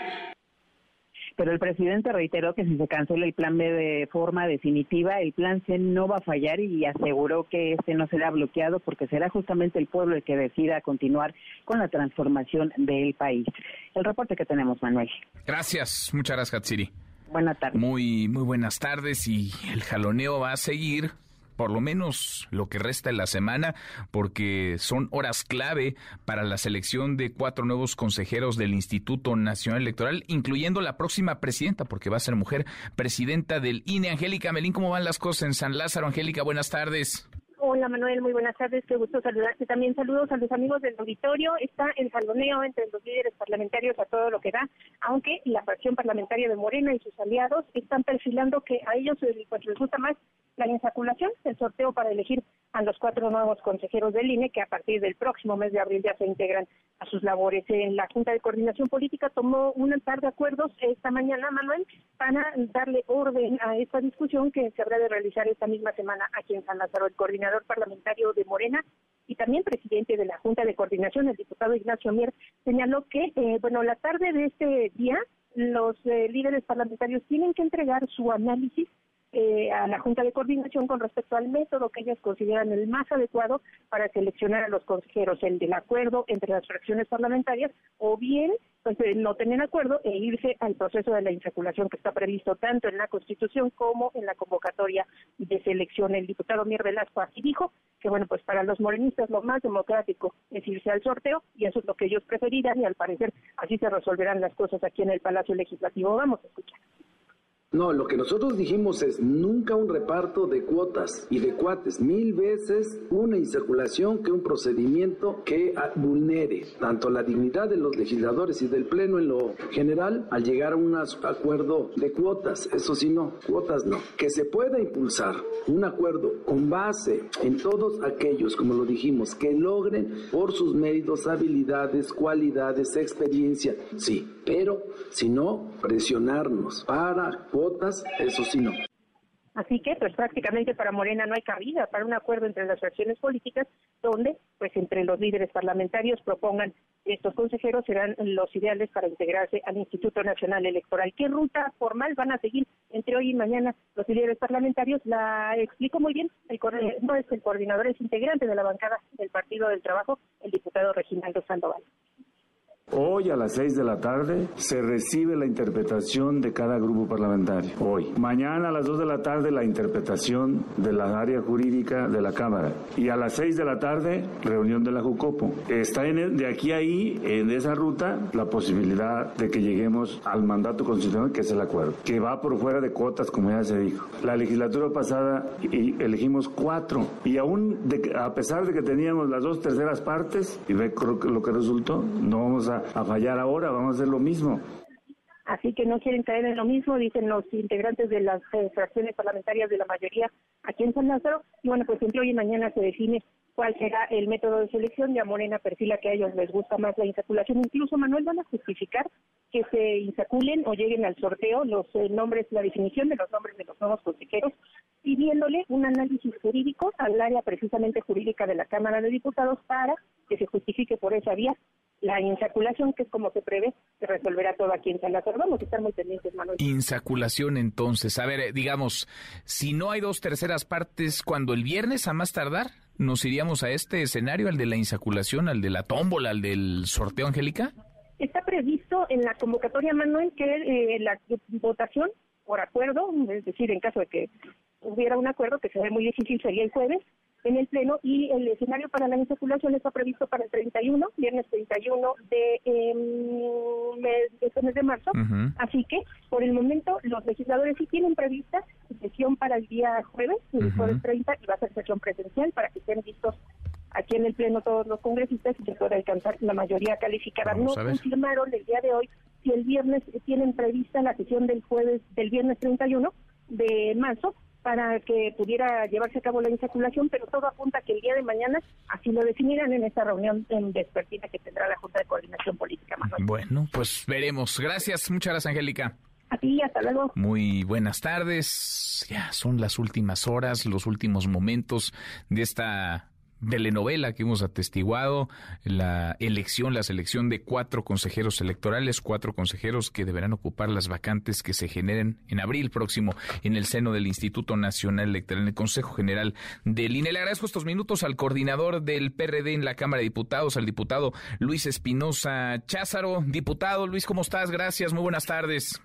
Pero el presidente reiteró que si se cancela el plan B de forma definitiva, el plan C no va a fallar y aseguró que este no será bloqueado porque será justamente el pueblo el que decida continuar con la transformación del país. El reporte que tenemos, Manuel. Gracias, muchas gracias, Hatsiri. Buenas tardes. Muy, muy buenas tardes y el jaloneo va a seguir por lo menos lo que resta de la semana, porque son horas clave para la selección de cuatro nuevos consejeros del Instituto Nacional Electoral, incluyendo la próxima presidenta, porque va a ser mujer, presidenta del INE. Angélica Melín, ¿cómo van las cosas en San Lázaro? Angélica, buenas tardes. Hola Manuel, muy buenas tardes, qué gusto saludarte. También saludos a los amigos del auditorio. Está el saloneo entre los líderes parlamentarios a todo lo que da, aunque la fracción parlamentaria de Morena y sus aliados están perfilando que a ellos pues, les gusta más la insaculación, el sorteo para elegir a los cuatro nuevos consejeros del INE que a partir del próximo mes de abril ya se integran a sus labores. En la Junta de Coordinación Política tomó un par de acuerdos esta mañana, Manuel, para darle orden a esta discusión que se habrá de realizar esta misma semana aquí en San Lázaro. El coordinador parlamentario de Morena y también presidente de la Junta de Coordinación, el diputado Ignacio Mier, señaló que, eh, bueno, la tarde de este día los eh, líderes parlamentarios tienen que entregar su análisis eh, a la Junta de Coordinación con respecto al método que ellas consideran el más adecuado para seleccionar a los consejeros, el del acuerdo entre las fracciones parlamentarias o bien pues, no tener acuerdo e irse al proceso de la insaculación que está previsto tanto en la Constitución como en la convocatoria de selección. El diputado Mier Velasco así dijo que, bueno, pues para los morenistas lo más democrático es irse al sorteo y eso es lo que ellos preferirán y al parecer así se resolverán las cosas aquí en el Palacio Legislativo. Vamos a escuchar. No, lo que nosotros dijimos es nunca un reparto de cuotas y de cuates, mil veces una insaculación que un procedimiento que vulnere tanto la dignidad de los legisladores y del Pleno en lo general al llegar a un acuerdo de cuotas, eso sí no, cuotas no, que se pueda impulsar un acuerdo con base en todos aquellos, como lo dijimos, que logren por sus méritos, habilidades, cualidades, experiencia, sí, pero si no, presionarnos para cuotas, eso sí no. Así que, pues prácticamente para Morena no hay cabida para un acuerdo entre las fracciones políticas, donde, pues entre los líderes parlamentarios propongan estos consejeros serán los ideales para integrarse al Instituto Nacional Electoral. ¿Qué ruta formal van a seguir entre hoy y mañana los líderes parlamentarios? La explico muy bien. El, no es el coordinador, es integrante de la bancada del Partido del Trabajo, el diputado Reginaldo Sandoval. Hoy a las 6 de la tarde se recibe la interpretación de cada grupo parlamentario. Hoy. Mañana a las 2 de la tarde la interpretación de la área jurídica de la Cámara. Y a las 6 de la tarde reunión de la Jucopo. Está en, de aquí a ahí, en esa ruta, la posibilidad de que lleguemos al mandato constitucional, que es el acuerdo, que va por fuera de cuotas, como ya se dijo. La legislatura pasada y elegimos cuatro. Y aún, a pesar de que teníamos las dos terceras partes, y ve lo que resultó, no vamos a a, fallar ahora, vamos a hacer lo mismo. Así que no quieren caer en lo mismo, dicen los integrantes de las eh, fracciones parlamentarias de la mayoría aquí en San Lázaro. Y bueno, pues entre hoy y mañana se define cuál será el método de selección. Ya Morena perfila que a ellos les gusta más la insaculación. Incluso, Manuel, van a justificar que se insaculen o lleguen al sorteo los eh, nombres, la definición de los nombres de los nuevos consejeros, pidiéndole un análisis jurídico al área precisamente jurídica de la Cámara de Diputados para que se justifique por esa vía la insaculación, que es como se prevé, se resolverá todo aquí en San Lázaro. Vamos a estar muy pendientes, Manuel. Insaculación, entonces. A ver, eh, digamos, si no hay dos terceras partes, cuando el viernes, a más tardar, nos iríamos a este escenario, al de la insaculación, al de la tómbola, al del sorteo, Angélica? Está previsto en la convocatoria, Manuel, que eh, la votación por acuerdo, es decir, en caso de que hubiera un acuerdo, que se ve muy difícil, sería el jueves, en el Pleno y el escenario para la insaculación está previsto para el 31, viernes 31 de, eh, mes, este mes de marzo. Así que, por el momento, los legisladores sí tienen prevista sesión para el día jueves, el jueves 30, y va a ser sesión presencial para que estén listos aquí en el Pleno todos los congresistas y se pueda alcanzar la mayoría calificada. no confirmaron el día de hoy si el viernes tienen prevista la sesión del jueves, del viernes 31 de marzo, para que pudiera llevarse a cabo la insaculación, pero todo apunta a que el día de mañana así lo definirán en esta reunión en vespertina que tendrá la Junta de Coordinación Política. Bueno, pues veremos. Gracias, muchas gracias, Angélica. A ti, hasta luego. Muy buenas tardes. Ya son las últimas horas, los últimos momentos de esta telenovela que hemos atestiguado, la elección, la selección de cuatro consejeros electorales, cuatro consejeros que deberán ocupar las vacantes que se generen en abril próximo en el seno del Instituto Nacional Electoral, en el Consejo General del INE. Le agradezco estos minutos al coordinador del PRD en la Cámara de Diputados, al diputado Luis Espinosa Cházaro. Diputado Luis, ¿cómo estás? Gracias, muy buenas tardes.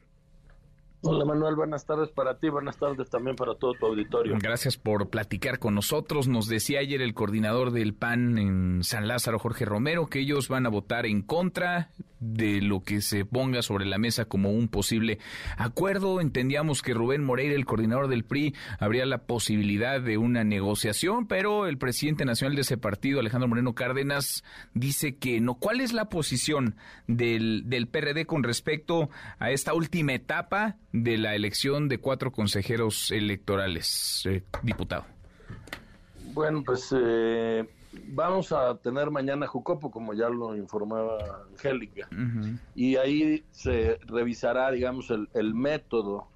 Hola Manuel, buenas tardes para ti, buenas tardes también para todo tu auditorio. Gracias por platicar con nosotros. Nos decía ayer el coordinador del PAN en San Lázaro, Jorge Romero, que ellos van a votar en contra de lo que se ponga sobre la mesa como un posible acuerdo. Entendíamos que Rubén Moreira, el coordinador del PRI, habría la posibilidad de una negociación, pero el presidente nacional de ese partido, Alejandro Moreno Cárdenas, dice que no. ¿Cuál es la posición del, del PRD con respecto a esta última etapa? De la elección de cuatro consejeros electorales, eh, diputado? Bueno, pues eh, vamos a tener mañana Jucopo, como ya lo informaba Angélica, y ahí se revisará, digamos, el, el, método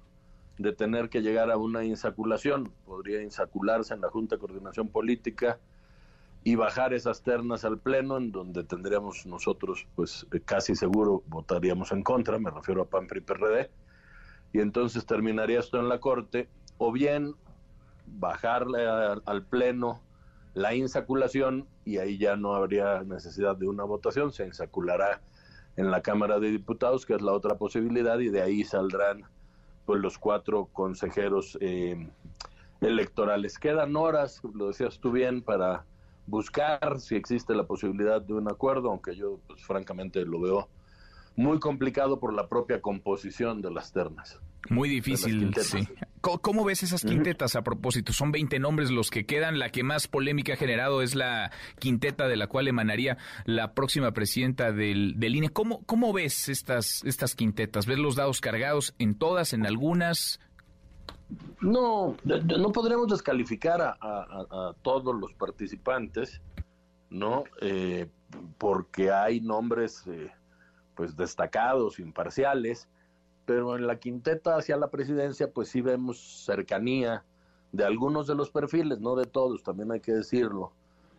de tener que llegar a una insaculación. Podría insacularse en la Junta de Coordinación Política y bajar esas ternas al Pleno, en donde tendríamos nosotros, pues casi seguro votaríamos en contra, me refiero a PAN, PRI, PRD, y entonces terminaría esto en la Corte, o bien bajarle al Pleno la insaculación y ahí ya no habría necesidad de una votación, se insaculará en la Cámara de Diputados, que es la otra posibilidad, y de ahí saldrán pues los cuatro consejeros eh, electorales. Quedan horas, lo decías tú bien, para buscar si existe la posibilidad de un acuerdo, aunque yo pues francamente lo veo muy complicado por la propia composición de las ternas. Muy difícil, sí. ¿Cómo, ves esas quintetas a propósito? Son 20 nombres los que quedan. La que más polémica ha generado es la quinteta de la cual emanaría la próxima presidenta del, del INE. ¿Cómo, ¿Cómo ves estas, estas quintetas? ¿Ves los dados cargados en todas, en algunas? No, no podremos descalificar a, todos los participantes, ¿no? Eh, porque hay nombres eh, pues destacados, imparciales, pero en la quinteta hacia la presidencia pues sí vemos cercanía de algunos de los perfiles, no de todos, también hay que decirlo,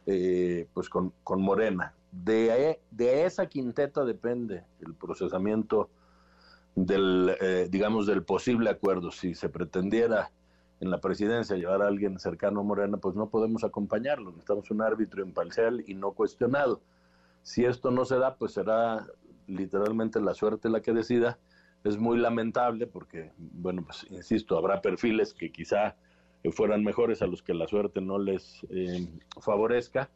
eh, pues con, con Morena. De, de, esa quinteta depende el procesamiento del, eh, digamos, del posible acuerdo. Si se pretendiera en la presidencia llevar a alguien cercano a Morena, pues no podemos acompañarlo. Necesitamos un árbitro imparcial y no cuestionado. Si esto no se da, pues será literalmente la suerte la que decida es muy lamentable porque, bueno, pues insisto, habrá perfiles que quizá fueran mejores a los que la suerte no les eh, favorezca,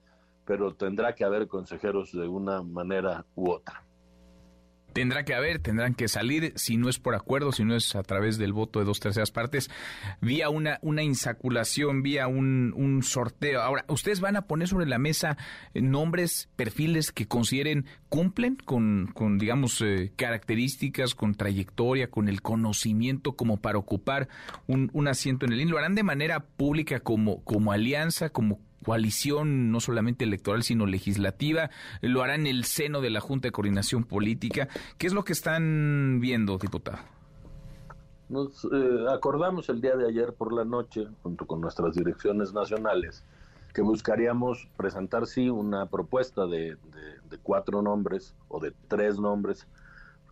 pero tendrá que haber consejeros de una manera u otra tendrá que haber, tendrán que salir, si no es por acuerdo, si no es a través del voto de dos terceras partes, vía una, una insaculación, vía un, un sorteo. Ahora, ¿ustedes van a poner sobre la mesa eh, nombres, perfiles que consideren cumplen con, con digamos, eh, características, con trayectoria, con el conocimiento como para ocupar un, un asiento en el IN? ¿Lo harán de manera pública como, como alianza, como coalición no solamente electoral, sino legislativa, lo hará en el seno de la Junta de Coordinación Política. ¿Qué es lo que están viendo, diputado? Nos eh, acordamos el día de ayer por la noche, junto con nuestras direcciones nacionales, que buscaríamos presentar, sí, una propuesta de, cuatro nombres o de tres nombres,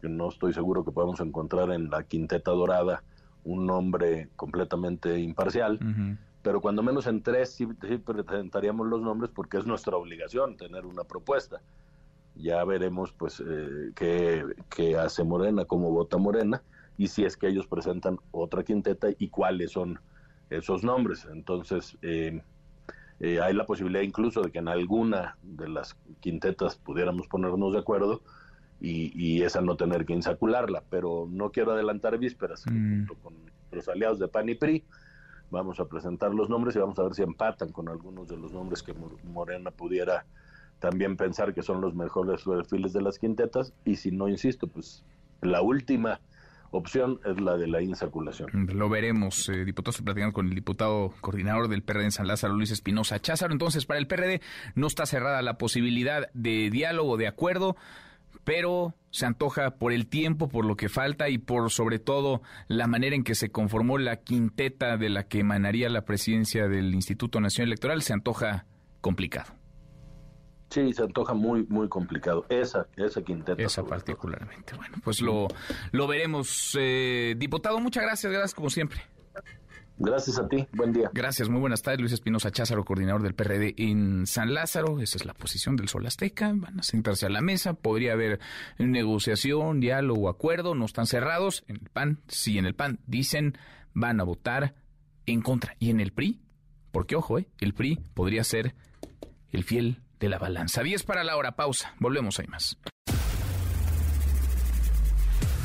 no estoy seguro que podamos encontrar en la quinteta dorada un nombre completamente imparcial pero cuando menos en tres sí, presentaríamos los nombres porque es nuestra obligación tener una propuesta. Ya veremos pues eh, qué, hace Morena, cómo vota Morena y si es que ellos presentan otra quinteta y cuáles son esos nombres. Entonces eh, eh, hay la posibilidad incluso de que en alguna de las quintetas pudiéramos ponernos de acuerdo y, esa no tener que insacularla, pero no quiero adelantar vísperas mm. junto con los aliados de PAN y PRI vamos a presentar los nombres y vamos a ver si empatan con algunos de los nombres que Morena pudiera también pensar que son los mejores perfiles de las quintetas y si no, insisto, pues la última opción es la de la insaculación. Lo veremos, eh, diputado, platicando con el diputado coordinador del PRD en San Lázaro, Luis Espinosa Cházaro. Entonces, para el PRD no está cerrada la posibilidad de diálogo, de acuerdo pero se antoja por el tiempo, por lo que falta y por sobre todo la manera en que se conformó la quinteta de la que emanaría la presidencia del Instituto Nacional Electoral, se antoja complicado. Sí, se antoja muy, muy complicado. Esa, esa quinteta. Esa particularmente. Bueno, pues lo, lo veremos. Eh, diputado, muchas gracias, gracias como siempre. Gracias a ti, buen día. Gracias, muy buenas tardes. Luis Espinosa Cházaro, coordinador del PRD en San Lázaro. Esa es la posición del Sol Azteca. Van a sentarse a la mesa. Podría haber negociación, diálogo, acuerdo. No están cerrados. En el PAN, sí, en el PAN dicen van a votar en contra. Y en el PRI, porque ojo, eh, el PRI podría ser el fiel de la balanza. 10 para la hora, pausa. Volvemos, hay más.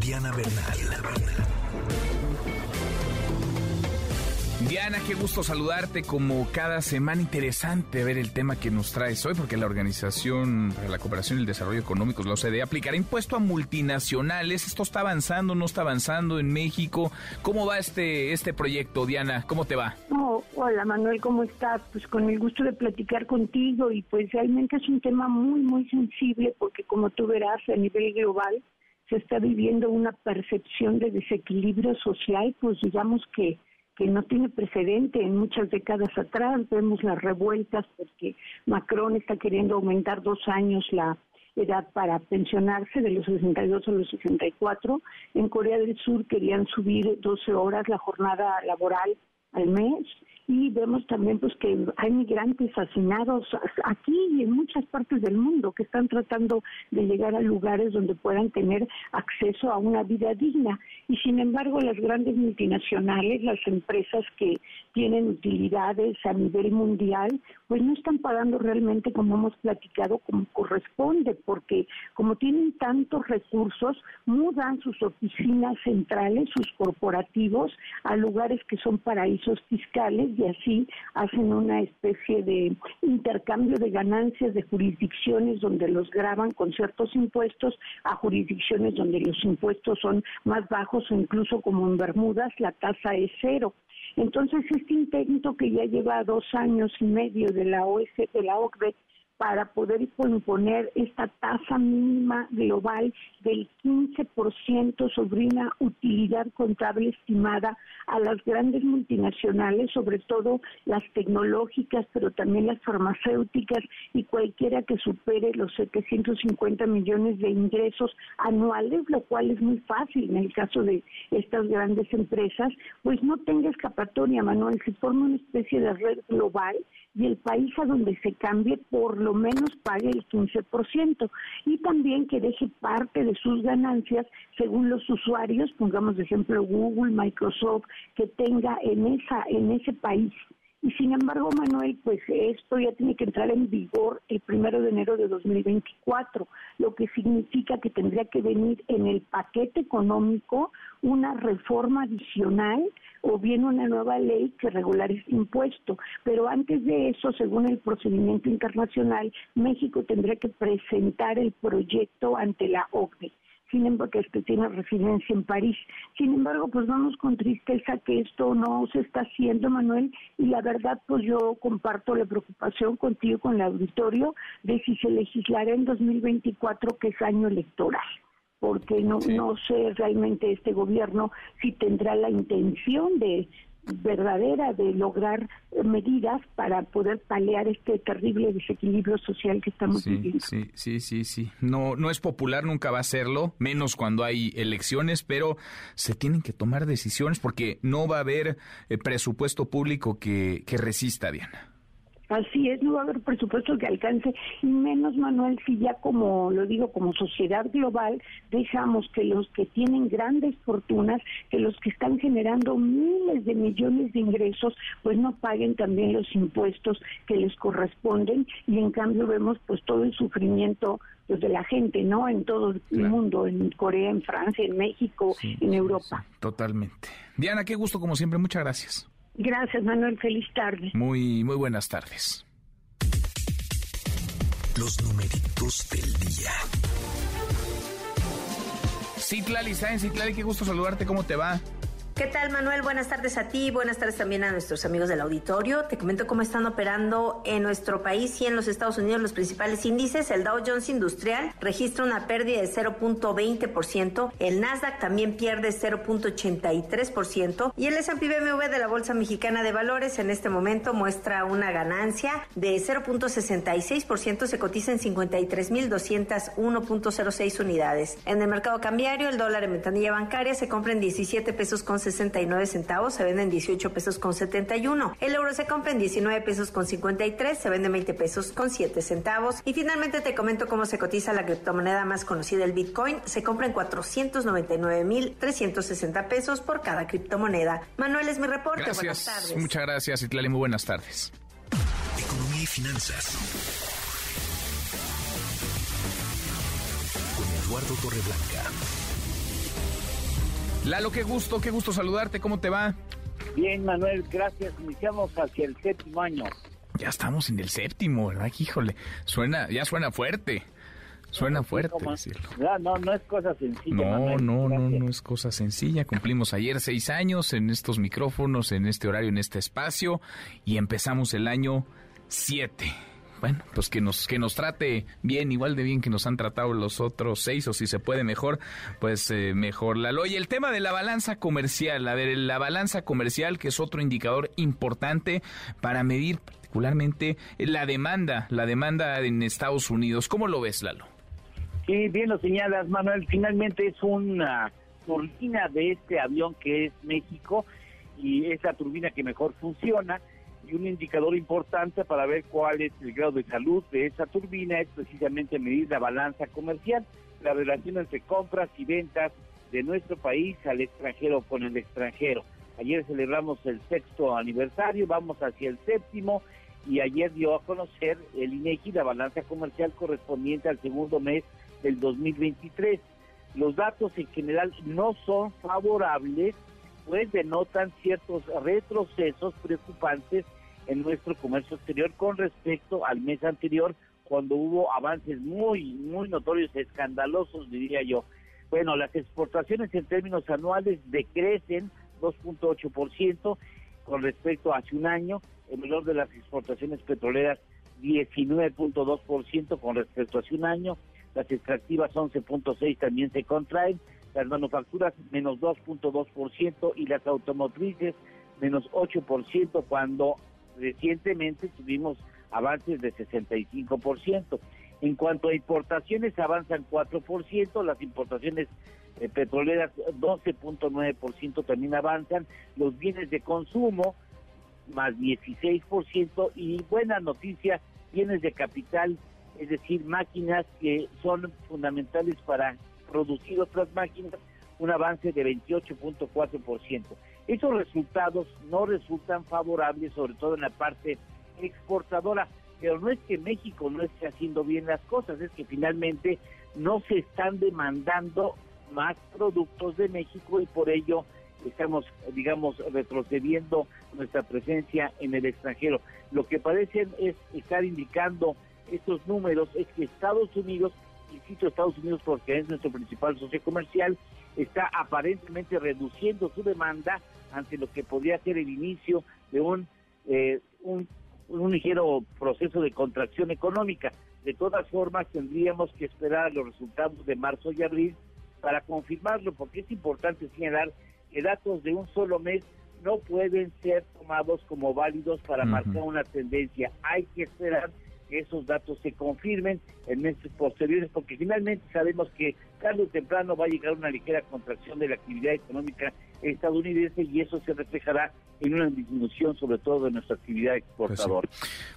Diana Bernal. Diana, qué gusto saludarte como cada semana. Interesante ver el tema que nos traes hoy, porque la Organización para la Cooperación y el Desarrollo Económicos, la OCDE, aplicará impuesto a multinacionales. ¿Esto está avanzando, no está avanzando en México? ¿Cómo va este, este proyecto, Diana? ¿Cómo te va? hola, Manuel, ¿cómo estás? Pues con el gusto de platicar contigo y pues realmente es un tema muy, muy sensible porque como tú verás a nivel global se está viviendo una percepción de desequilibrio social, pues digamos que que no tiene precedente en muchas décadas atrás. Vemos las revueltas porque Macron está queriendo aumentar dos años la edad para pensionarse de los 62 a los 64. En Corea del Sur querían subir 12 horas la jornada laboral al mes y vemos también pues que hay migrantes asesinados aquí y en muchas partes del mundo que están tratando de llegar a lugares donde puedan tener acceso a una vida digna. Y sin embargo las grandes multinacionales, las empresas que tienen utilidades a nivel mundial, pues no están pagando realmente como hemos platicado como corresponde, porque como tienen tantos recursos, mudan sus oficinas centrales, sus corporativos a lugares que son paraísos fiscales y así hacen una especie de intercambio de ganancias de jurisdicciones donde los graban con ciertos impuestos a jurisdicciones donde los impuestos son más bajos o incluso como en Bermudas la tasa es cero. Entonces, este intento que ya lleva dos años y medio de la OEC, de la OCDE, para poder imponer esta tasa mínima global del 15% sobre una utilidad contable estimada a las grandes multinacionales, sobre todo las tecnológicas, pero también las farmacéuticas y cualquiera que supere los 750 millones de ingresos anuales, lo cual es muy fácil en el caso de estas grandes empresas, pues no tenga escapatoria, Manuel, se forma una especie de red global y el país a donde se cambie por lo menos pague el 15% y también que deje parte de sus ganancias según los usuarios, pongamos de ejemplo Google, Microsoft, que tenga en esa en ese país. Y sin embargo, Manuel, pues esto ya tiene que entrar en vigor el primero de enero de 2024, lo que significa que tendría que venir en el paquete económico una reforma adicional o bien una nueva ley que regular este impuesto. Pero antes de eso, según el procedimiento internacional, México tendría que presentar el proyecto ante la OCDE sin embargo, que este tiene residencia en París. Sin embargo, pues vamos con tristeza que esto no se está haciendo, Manuel, y la verdad, pues yo comparto la preocupación contigo, con el auditorio, de si se legislará en 2024, que es año electoral porque no, no sé realmente este gobierno si tendrá la intención de verdadera de lograr medidas para poder paliar este terrible desequilibrio social que estamos viviendo. Sí, sí, sí, sí. No, no es popular, nunca va a serlo, menos cuando hay elecciones, pero se tienen que tomar decisiones porque no va a haber eh, presupuesto público que, que resista, Diana. Así es, no va a haber presupuesto que alcance, y menos Manuel, si ya como lo digo, como sociedad global, dejamos que los que tienen grandes fortunas, que los que están generando miles de millones de ingresos, pues no paguen también los impuestos que les corresponden, y en cambio vemos pues todo el sufrimiento pues, de la gente, ¿no? En todo el mundo, en Corea, en Francia, en México, en Europa. totalmente. Diana, qué gusto como siempre, muchas gracias. Gracias, Manuel. Feliz tarde. Muy, muy buenas tardes. Los numeritos del día. Citlali Sáenz, Citlali, qué gusto saludarte. ¿Cómo te va? ¿Qué tal, Manuel? Buenas tardes a ti, buenas tardes también a nuestros amigos del auditorio. Te comento cómo están operando en nuestro país y en los Estados Unidos los principales índices. El Dow Jones Industrial registra una pérdida de 0.20%, el Nasdaq también pierde 0.83% y el S&P BMW de la Bolsa Mexicana de Valores en este momento muestra una ganancia de 0.66%, se cotiza en 53.201.06 unidades. En el mercado cambiario, el dólar en ventanilla bancaria se compra en 17 pesos con 69 centavos, se vende en 18 pesos con 71. El euro se compra en 19 pesos con 53, se vende en 20 pesos con 7 centavos. Y finalmente te comento cómo se cotiza la criptomoneda más conocida, el Bitcoin. Se compra en 499.360 pesos por cada criptomoneda. Manuel es mi reporte. Gracias. Buenas tardes. Muchas gracias, Itlali. Muy buenas tardes. Economía y finanzas. Con Eduardo Torreblanca. Lalo, qué gusto, qué gusto saludarte. ¿Cómo te va? Bien, Manuel, gracias. Iniciamos hacia el séptimo año. Ya estamos en el séptimo, ¿verdad? Híjole, suena, ya suena fuerte. Suena fuerte ¿Cómo? decirlo. No, no, es cosa sencilla. No, Manuel. no, no, no es cosa sencilla. Cumplimos ayer seis años en estos micrófonos, en este horario, en este espacio y empezamos el año siete. Bueno, pues que nos que nos trate bien, igual de bien que nos han tratado los otros seis o si se puede mejor, pues eh, mejor. Lalo. Y el tema de la balanza comercial, a ver, la balanza comercial que es otro indicador importante para medir particularmente la demanda, la demanda en Estados Unidos. ¿Cómo lo ves, Lalo? Sí, bien lo señalas, Manuel. Finalmente es una turbina de este avión que es México y es la turbina que mejor funciona y un indicador importante para ver cuál es el grado de salud de esa turbina es precisamente medir la balanza comercial, la relación entre compras y ventas de nuestro país al extranjero con el extranjero. Ayer celebramos el sexto aniversario, vamos hacia el séptimo y ayer dio a conocer el INEGI la balanza comercial correspondiente al segundo mes del 2023. Los datos en general no son favorables, pues denotan ciertos retrocesos preocupantes en nuestro comercio exterior con respecto al mes anterior, cuando hubo avances muy, muy notorios, escandalosos, diría yo. Bueno, las exportaciones en términos anuales decrecen 2.8% con respecto a hace un año, el valor de las exportaciones petroleras 19.2% con respecto a hace un año, las extractivas 11.6 también se contraen, las manufacturas menos 2.2% y las automotrices menos 8% cuando recientemente tuvimos avances de 65%. En cuanto a importaciones avanzan 4%, las importaciones eh, petroleras 12.9% también avanzan, los bienes de consumo más 16% y buena noticia, bienes de capital, es decir, máquinas que son fundamentales para producir otras máquinas, un avance de 28.4%. Esos resultados no resultan favorables, sobre todo en la parte exportadora, pero no es que México no esté haciendo bien las cosas, es que finalmente no se están demandando más productos de México y por ello estamos, digamos, retrocediendo nuestra presencia en el extranjero. Lo que parecen es estar indicando estos números es que Estados Unidos, insisto Estados Unidos porque es nuestro principal socio comercial, está aparentemente reduciendo su demanda ante lo que podría ser el inicio de un, eh, un, un ligero proceso de contracción económica. De todas formas, tendríamos que esperar los resultados de marzo y abril para confirmarlo, porque es importante señalar que datos de un solo mes no pueden ser tomados como válidos para marcar una tendencia. Hay que esperar que esos datos se confirmen en meses posteriores, porque finalmente sabemos que tarde o temprano va a llegar una ligera contracción de la actividad económica estadounidense y eso se reflejará en una disminución sobre todo de nuestra actividad exportadora.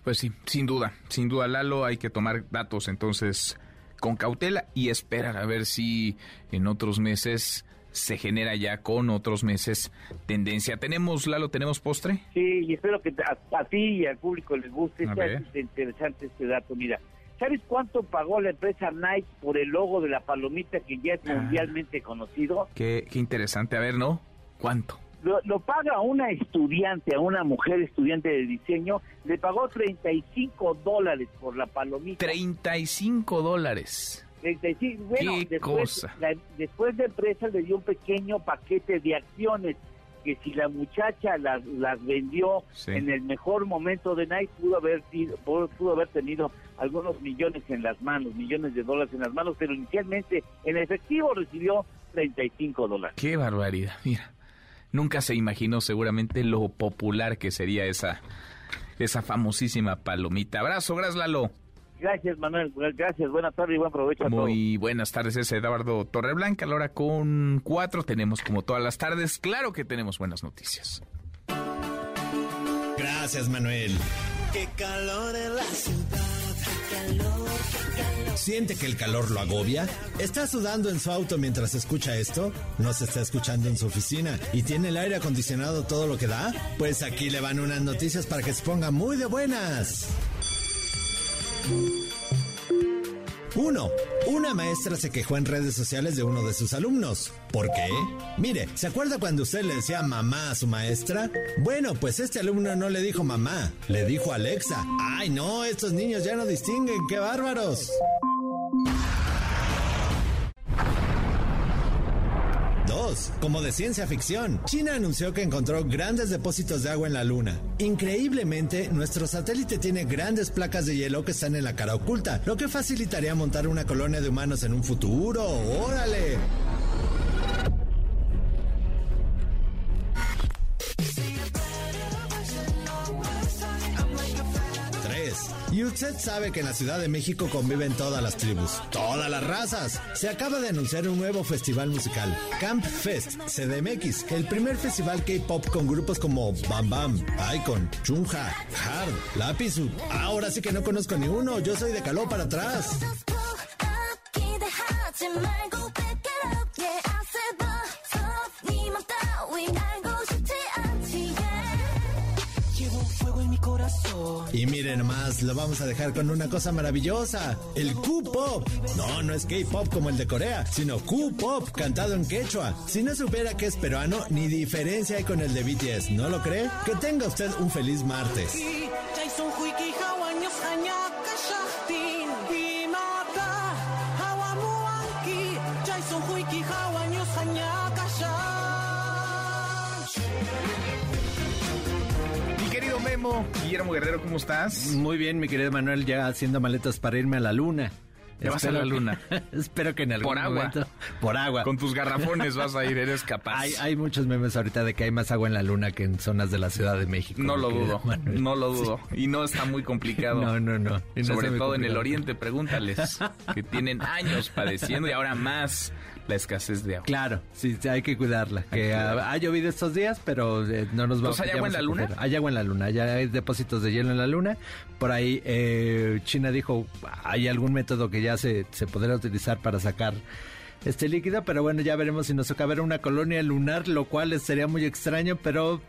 Pues sí, sin duda, sin duda, Lalo, hay que tomar datos entonces con cautela y esperar a ver si en otros meses se genera ya con otros meses tendencia. ¿Tenemos, Lalo, tenemos postre? Sí, y espero que a, a ti y al público les guste. Ver. interesante este dato. Mira, ¿sabes cuánto pagó la empresa Nike por el logo de la palomita que ya es Ah. mundialmente conocido? Qué, qué interesante, a ver, ¿no? ¿Cuánto? Lo, lo paga una estudiante, a una mujer estudiante de diseño, le pagó 35 dólares por la palomita. 35 dólares. 35, bueno, Qué después, cosa. La, después la empresa le dio un pequeño paquete de acciones que si la muchacha las, las vendió en el mejor momento de Nike, pudo haber, pudo haber tenido algunos millones en las manos, millones de dólares en las manos, pero inicialmente en efectivo recibió 35 dólares. Qué barbaridad, mira. Nunca se imaginó seguramente lo popular que sería esa, esa famosísima palomita. Abrazo, gracias Lalo. Gracias, Manuel. Gracias. Buenas tardes y buen provecho a todos. Muy buenas tardes, es Eduardo Torreblanca. A la hora con cuatro tenemos, como todas las tardes, claro que tenemos buenas noticias. Gracias, Manuel. Qué calor en la ciudad. Qué calor, qué calor. ¿Siente que el calor lo agobia? ¿Está sudando en su auto mientras escucha esto? ¿No se está escuchando en su oficina? ¿Y tiene el aire acondicionado todo lo que da? Pues aquí le van unas noticias para que se ponga muy de buenas. 1. Una maestra se quejó en redes sociales de uno de sus alumnos. ¿Por qué? Mire, ¿se acuerda cuando usted le decía mamá a su maestra? Bueno, pues este alumno no le dijo mamá, le dijo Alexa. ¡Ay no! Estos niños ya no distinguen, ¡qué bárbaros! 2. Como de ciencia ficción, China anunció que encontró grandes depósitos de agua en la Luna. Increíblemente, nuestro satélite tiene grandes placas de hielo que están en la cara oculta, lo que facilitaría montar una colonia de humanos en un futuro. ¡Órale! Y usted sabe que en la Ciudad de México conviven todas las tribus, todas las razas. Se acaba de anunciar un nuevo festival musical, Camp Fest CDMX, el primer festival K-pop con grupos como Bam Bam, Icon, Chunja, Hard, Lapisu. Ahora sí que no conozco ni uno, yo soy de caló para atrás. Y miren más, lo vamos a dejar con una cosa maravillosa, el Q-Pop. No, no es K-Pop como el de Corea, sino Q-Pop cantado en quechua. Si no supiera que es peruano, ni diferencia hay con el de BTS, ¿no lo cree? Que tenga usted un feliz martes. Guillermo Guerrero, ¿cómo estás? Muy bien, mi querido Manuel, ya haciendo maletas para irme a la luna. ¿Te vas a la luna? (laughs) espero que en algún por agua. momento... Por agua. Con tus garrafones vas a ir, eres (laughs) capaz. Hay, hay, muchos memes ahorita de que hay más agua en la luna que en zonas de la Ciudad de México. No lo dudo, no lo dudo. Y no está muy complicado. (laughs) No, no, no. Sobre todo en el oriente, pregúntales. que tienen años padeciendo y ahora más la escasez de agua. Claro, sí, hay que cuidarla. que ha, llovido estos días, pero eh, no nos va a... ¿Hay agua en la luna? Hay agua en la luna, ya hay depósitos de hielo en la luna. Por ahí eh, China dijo, hay algún método que ya se, se podrá utilizar para sacar este líquido, pero bueno, ya veremos si nos toca ver una colonia lunar, lo cual sería muy extraño, pero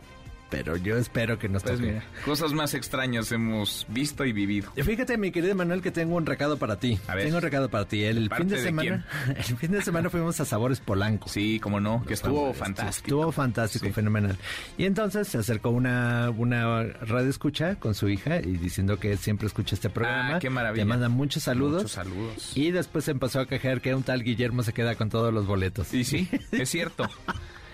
pero yo espero que nos pues toque. cosas más extrañas hemos visto y vivido. Fíjate, mi querido Manuel, que tengo un recado para ti. A ver. Tengo un recado para ti. El fin de, semana, (laughs) el fin de semana fuimos a Sabores Polanco. Sí, como no, que estuvo fantástico. Estuvo fantástico, fenomenal. Y entonces se acercó una, una radio escucha con su hija y diciendo que siempre escucha este programa. Ah, qué maravilla. Te manda muchos saludos. Muchos saludos. Y después empezó a quejar que un tal Guillermo se queda con todos los boletos. Y sí, es cierto.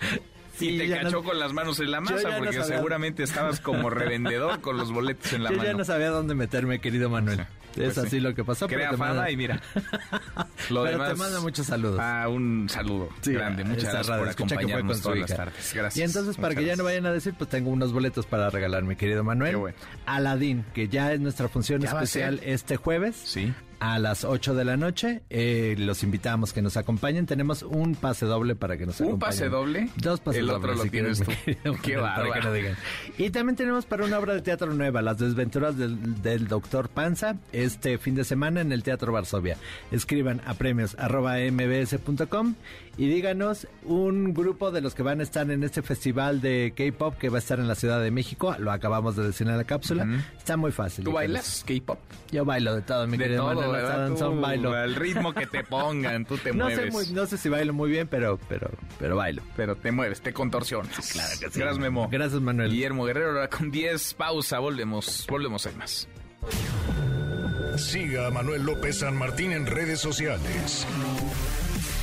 (laughs) y te cachó con las manos en la masa porque seguramente estabas como (laughs) revendedor con los boletos en la mano. Yo ya no sabía dónde meterme, querido Manuel. Pues es así lo que pasó. Crea fama y mira. (laughs) Lo pero te manda muchos saludos. Ah, un saludo grande. Muchas gracias por acompañarnos todas las tardes. Gracias. Y entonces, para que ya no vayan a decir, pues tengo unos boletos para regalar, mi querido Manuel. Qué bueno. Aladín, que ya es nuestra función especial este jueves. Sí a las 8 de la noche. Eh, los invitamos que nos acompañen. Tenemos un pase doble para que nos acompañen. ¿Un pase doble? Dos pases El otro lo tienes tú. Qué bárbaro. y también tenemos para una obra de teatro nueva, Las desventuras del, del Doctor Panza, este fin de semana en el Teatro Varsovia. Escriban a premios arroba mbs.com y díganos un grupo de los que van a estar en este festival de K-pop que va a estar en la Ciudad de México. Lo acabamos de decir en la cápsula. Está muy fácil. ¿Tú bailas K-pop? Yo bailo de todo, mi de querido todo, Tú, bailo. Al ritmo que te pongan, tú te (laughs) no mueves. Sé no sé si bailo muy bien, pero, pero, pero bailo. Pero te mueves, te contorsionas. Claro que sí. Gracias, Memo. Gracias, Manuel. Guillermo Guerrero, ahora con 10, pausa, volvemos, volvemos a más. Siga a Manuel López San Martín en redes sociales.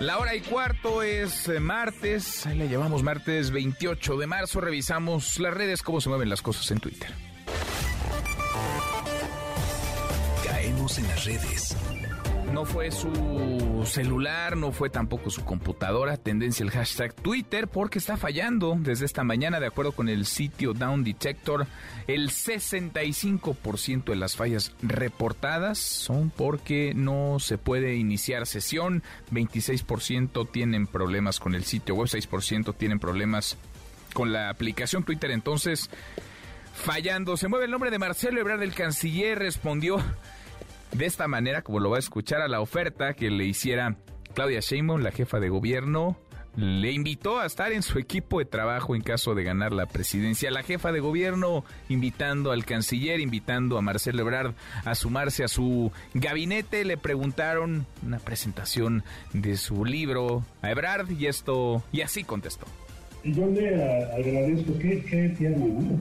La hora y cuarto es eh, martes, ahí le llevamos martes 28 de marzo, revisamos las redes, cómo se mueven las cosas en Twitter. Caemos en las redes. No fue su celular, no fue tampoco su computadora, tendencia el hashtag Twitter, porque está fallando desde esta mañana, de acuerdo con el sitio Down Detector. El 65% de las fallas reportadas son porque no se puede iniciar sesión, 26% tienen problemas con el sitio web, 6% tienen problemas con la aplicación Twitter. Entonces, fallando, se mueve el nombre de Marcelo Ebrard, el canciller, respondió de esta manera, como lo va a escuchar, a la oferta que le hiciera Claudia Sheinbaum, la jefa de gobierno, le invitó a estar en su equipo de trabajo en caso de ganar la presidencia. La jefa de gobierno invitando al canciller, invitando a Marcelo Ebrard a sumarse a su gabinete. Le preguntaron una presentación de su libro a Ebrard y esto, y así contestó. Yo le agradezco, qué, qué tierno, ¿no?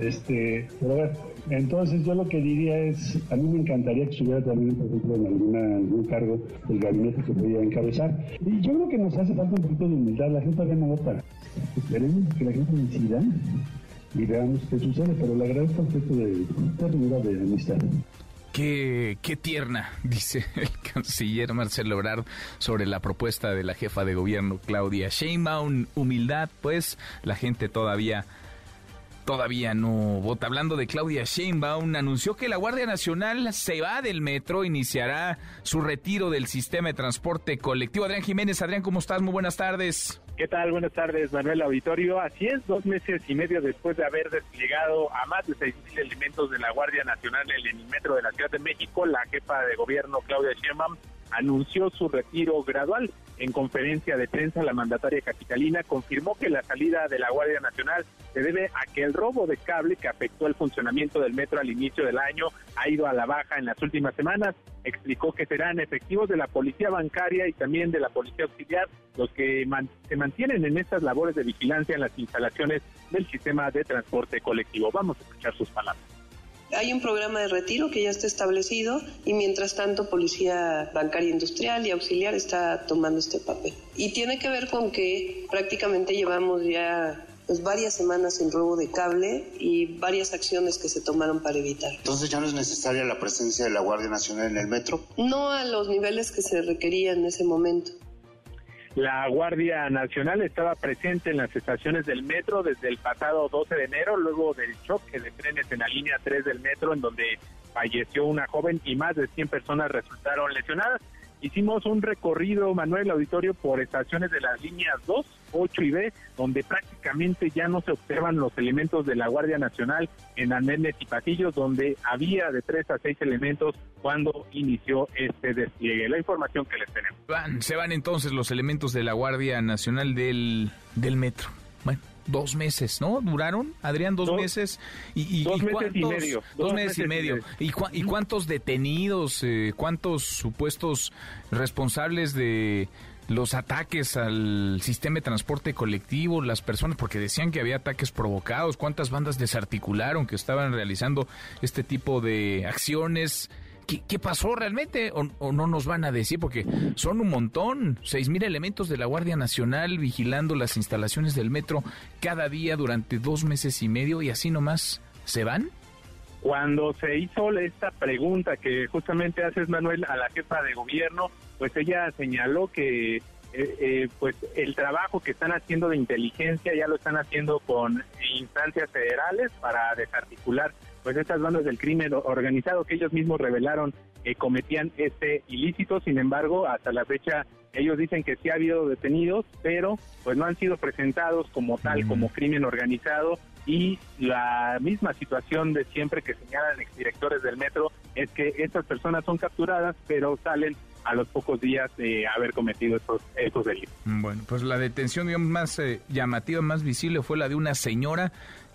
este, pero bueno, entonces yo lo que diría es, a mí me encantaría que estuviera también, por ejemplo, en alguna, algún cargo del gabinete que podía encabezar. Y yo creo que nos hace falta un poquito de humildad, la gente todavía no vota. Esperemos que la gente decida y veamos qué sucede, pero le agradezco el gesto de, de, de amistad. Qué, qué, tierna, (laughs) dice el canciller Marcelo Ebrard sobre la propuesta de la jefa de gobierno Claudia Sheinbaum. Humildad, pues la gente todavía todavía no vota. Hablando de Claudia Sheinbaum, anunció que la Guardia Nacional se va del metro, iniciará su retiro del sistema de transporte colectivo. Adrián Jiménez, Adrián, ¿cómo estás? Muy buenas tardes. ¿Qué tal? Buenas tardes, Manuel Auditorio. Así es, dos meses y medio después de haber desplegado a más de 6.000 elementos de la Guardia Nacional en el metro de la Ciudad de México, la jefa de gobierno Claudia Sheinbaum anunció su retiro gradual. En conferencia de prensa, la mandataria capitalina confirmó que la salida de la Guardia Nacional se debe a que el robo de cable que afectó el funcionamiento del metro al inicio del año ha ido a la baja en las últimas semanas. Explicó que serán efectivos de la policía bancaria y también de la policía auxiliar los que se mantienen en estas labores de vigilancia en las instalaciones del sistema de transporte colectivo. Vamos a escuchar sus palabras. Hay un programa de retiro que ya está establecido y mientras tanto Policía Bancaria Industrial y Auxiliar está tomando este papel. Y tiene que ver con que prácticamente llevamos ya pues, varias semanas sin robo de cable y varias acciones que se tomaron para evitar. Entonces ya no es necesaria la presencia de la Guardia Nacional en el metro. No a los niveles que se requerían en ese momento. La Guardia Nacional estaba presente en las estaciones del metro desde el pasado 12 de enero, luego del choque de trenes en la línea 3 del metro, en donde falleció una joven y más de 100 personas resultaron lesionadas. Hicimos un recorrido, Manuel Auditorio, por estaciones de las líneas 2, 8 y B, donde prácticamente ya no se observan los elementos de la Guardia Nacional en andenes y pasillos, donde había de 3 a 6 elementos cuando inició este despliegue. La información que les tenemos. Se van entonces los elementos de la Guardia Nacional del, del metro. Bueno dos meses, ¿no? ¿Duraron, Adrián, dos, meses? Y, dos meses y medio. Dos, meses, y medio. ¿Y, cuántos detenidos, eh, cuántos supuestos responsables de los ataques al sistema de transporte colectivo, las personas, porque decían que había ataques provocados, cuántas bandas desarticularon que estaban realizando este tipo de acciones? ¿Qué, pasó realmente? O, no nos van a decir? Porque son un montón, seis mil elementos de la Guardia Nacional vigilando las instalaciones del metro cada día durante dos meses y medio y así nomás se van. Cuando se hizo esta pregunta que justamente haces, Manuel, a la jefa de gobierno, pues ella señaló que eh, eh, pues el trabajo que están haciendo de inteligencia ya lo están haciendo con instancias federales para desarticular pues estas bandas del crimen organizado que ellos mismos revelaron que cometían este ilícito, sin embargo, hasta la fecha ellos dicen que sí ha habido detenidos, pero pues no han sido presentados como tal, como crimen organizado. Y la misma situación de siempre que señalan exdirectores del metro es que estas personas son capturadas, pero salen a los pocos días de haber cometido estos, estos delitos. Bueno, pues la detención digamos, más eh, llamativa, más visible fue la de una señora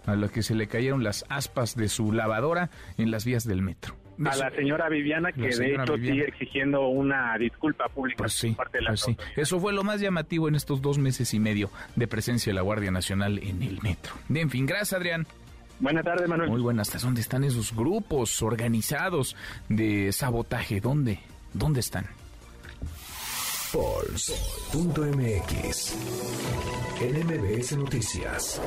a la que se le cayeron las aspas de su lavadora en las vías del metro. A la señora Viviana, que de hecho sigue exigiendo una disculpa pública pues sí, por parte de la pues sí. Eso fue lo más llamativo en estos dos meses y medio de presencia de la Guardia Nacional en el metro. En fin, gracias Adrián. Buenas tardes, Manuel. Muy buenas. ¿Dónde están esos grupos organizados de sabotaje? ¿Dónde? ¿Dónde están? Pulse.mx. En MBS Noticias.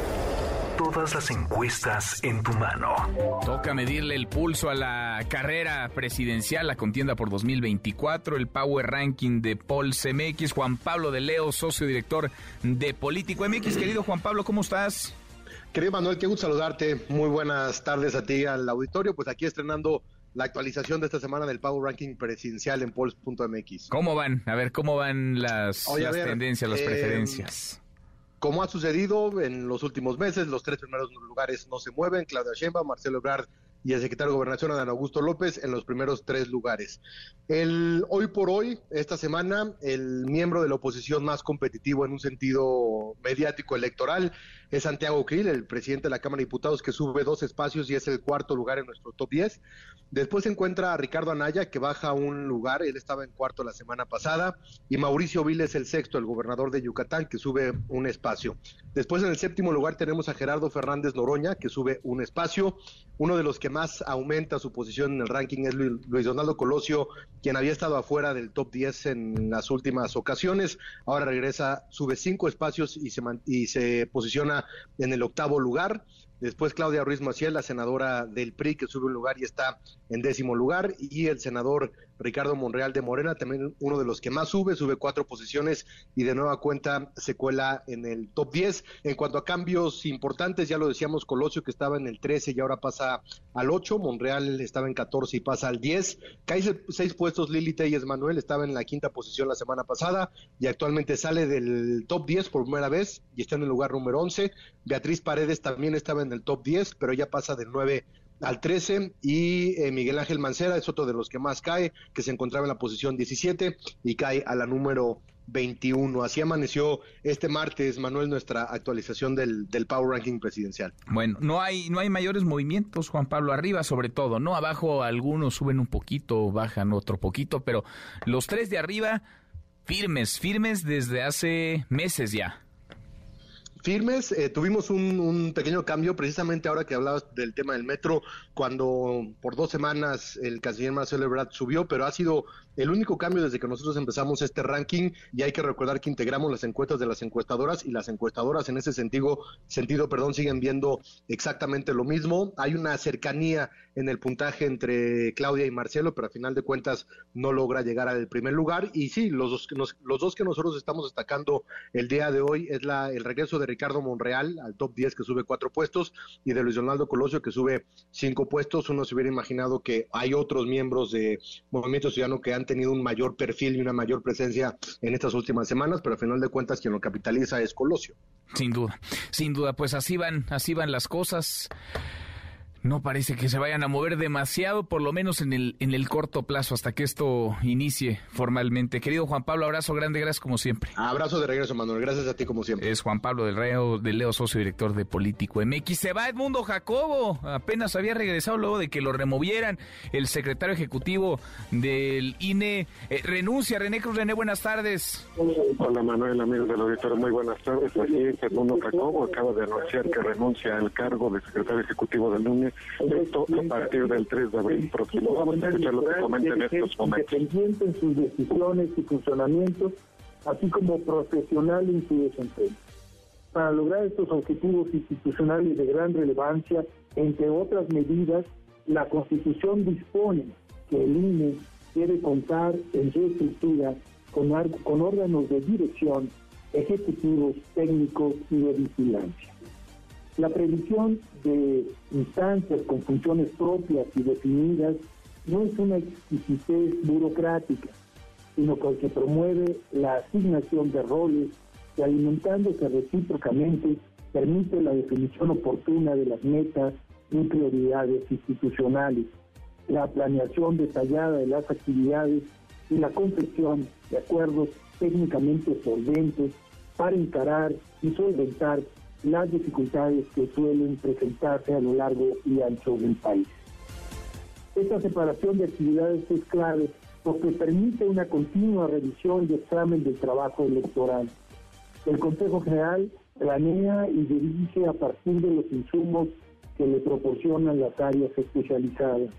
Todas las encuestas en tu mano. Toca medirle el pulso a la carrera presidencial, la contienda por 2024, el Power Ranking de Pulse MX. Juan Pablo de Leo, socio director de Político MX. Querido Juan Pablo, ¿cómo estás? Querido Manuel, qué gusto saludarte. Muy buenas tardes a ti, al auditorio. Pues aquí estrenando la actualización de esta semana del Power Ranking presidencial en Polls.mx. ¿Cómo van? A ver, ¿cómo van las, Oye, a las ver, tendencias, las eh, preferencias? Como ha sucedido en los últimos meses, los tres primeros lugares no se mueven. Claudia Sheinbaum, Marcelo Ebrard y el secretario de Gobernación, Adán Augusto López, en los primeros tres lugares. El hoy por hoy, esta semana, el miembro de la oposición más competitivo en un sentido mediático electoral es Santiago Krill, el presidente de la Cámara de Diputados, que sube dos espacios y es el cuarto lugar en nuestro top 10. Después se encuentra a Ricardo Anaya, que baja un lugar, él estaba en cuarto la semana pasada, y Mauricio Viles, el sexto, el gobernador de Yucatán, que sube un espacio. Después en el séptimo lugar tenemos a Gerardo Fernández Noroña, que sube un espacio. Uno de los que más aumenta su posición en el ranking es Luis Donaldo Colosio, quien había estado afuera del top 10 en las últimas ocasiones. Ahora regresa, sube cinco espacios y se, y se posiciona en el octavo lugar. Después Claudia Ruiz Maciel, la senadora del PRI, que sube un lugar y está en décimo lugar. Y el senador Ricardo Monreal de Morena, también uno de los que más sube, sube cuatro posiciones y de nueva cuenta se cuela en el top 10. En cuanto a cambios importantes, ya lo decíamos, Colosio que estaba en el 13 y ahora pasa al 8. Monreal estaba en 14 y pasa al 10. Cae se- seis puestos Lili Telles Manuel, estaba en la quinta posición la semana pasada y actualmente sale del top 10 por primera vez y está en el lugar número 11. Beatriz Paredes también estaba en el top 10, pero ya pasa del 9 al 13 y eh, Miguel Ángel Mancera es otro de los que más cae, que se encontraba en la posición 17 y cae a la número 21. Así amaneció este martes, Manuel, nuestra actualización del, del Power Ranking presidencial. Bueno, no hay, no hay mayores movimientos, Juan Pablo, arriba sobre todo, ¿no? Abajo algunos suben un poquito, bajan otro poquito, pero los tres de arriba, firmes, firmes desde hace meses ya. Firmes. Eh, tuvimos un, un pequeño cambio precisamente ahora que hablabas del tema del metro, cuando por dos semanas el canciller Marcelo Ebrard subió, pero ha sido el único cambio desde que nosotros empezamos este ranking y hay que recordar que integramos las encuestas de las encuestadoras y las encuestadoras en ese sentido, sentido perdón, siguen viendo exactamente lo mismo. Hay una cercanía en el puntaje entre Claudia y Marcelo, pero a final de cuentas no logra llegar al primer lugar. Y sí, los dos, nos- los dos que nosotros estamos destacando el día de hoy es la, el regreso de Ricardo Monreal al top 10 que sube cuatro puestos y de Luis Donaldo Colosio que sube cinco puestos. Uno se hubiera imaginado que hay otros miembros de Movimiento Ciudadano que han tenido un mayor perfil y una mayor presencia en estas últimas semanas, pero a final de cuentas quien lo capitaliza es Colosio. Sin duda, sin duda, pues así van, así van las cosas. No parece que se vayan a mover demasiado, por lo menos en el, en el corto plazo, hasta que esto inicie formalmente. Querido Juan Pablo, abrazo grande, gracias como siempre. Abrazo de regreso, Manuel. Gracias a ti como siempre. Es Juan Pablo del Reo, de Leo, socio director de Político MX. Se va Edmundo Jacobo. Apenas había regresado luego de que lo removieran el secretario ejecutivo del INE. Eh, renuncia, René Cruz. René, buenas tardes. Hola Manuel, amigos del auditorio, muy buenas tardes. Así es, Edmundo Jacobo acaba de anunciar que renuncia al cargo de secretario ejecutivo del UNE, esto a partir del 3 de abril próximo. Vamos a escuchar lo que comenta en estos momentos. Independiente en sus decisiones y funcionamientos, así como profesional en su desempeño. Para lograr estos objetivos institucionales de gran relevancia, entre otras medidas, la Constitución dispone que el INE debe contar en su estructura con, con órganos de dirección, ejecutivos, técnicos y de vigilancia. La previsión de instancias con funciones propias y definidas no es una exquisitez burocrática, sino que promueve la asignación de roles que alimentándose recíprocamente permite la definición oportuna de las metas y prioridades institucionales, la planeación detallada de las actividades y la confección de acuerdos técnicamente solventes para encarar y solventar las dificultades que suelen presentarse a lo largo y ancho del país. Esta separación de actividades es clave porque permite una continua revisión y examen del trabajo electoral. El Consejo General planea y dirige a partir de los insumos que le proporcionan las áreas especializadas.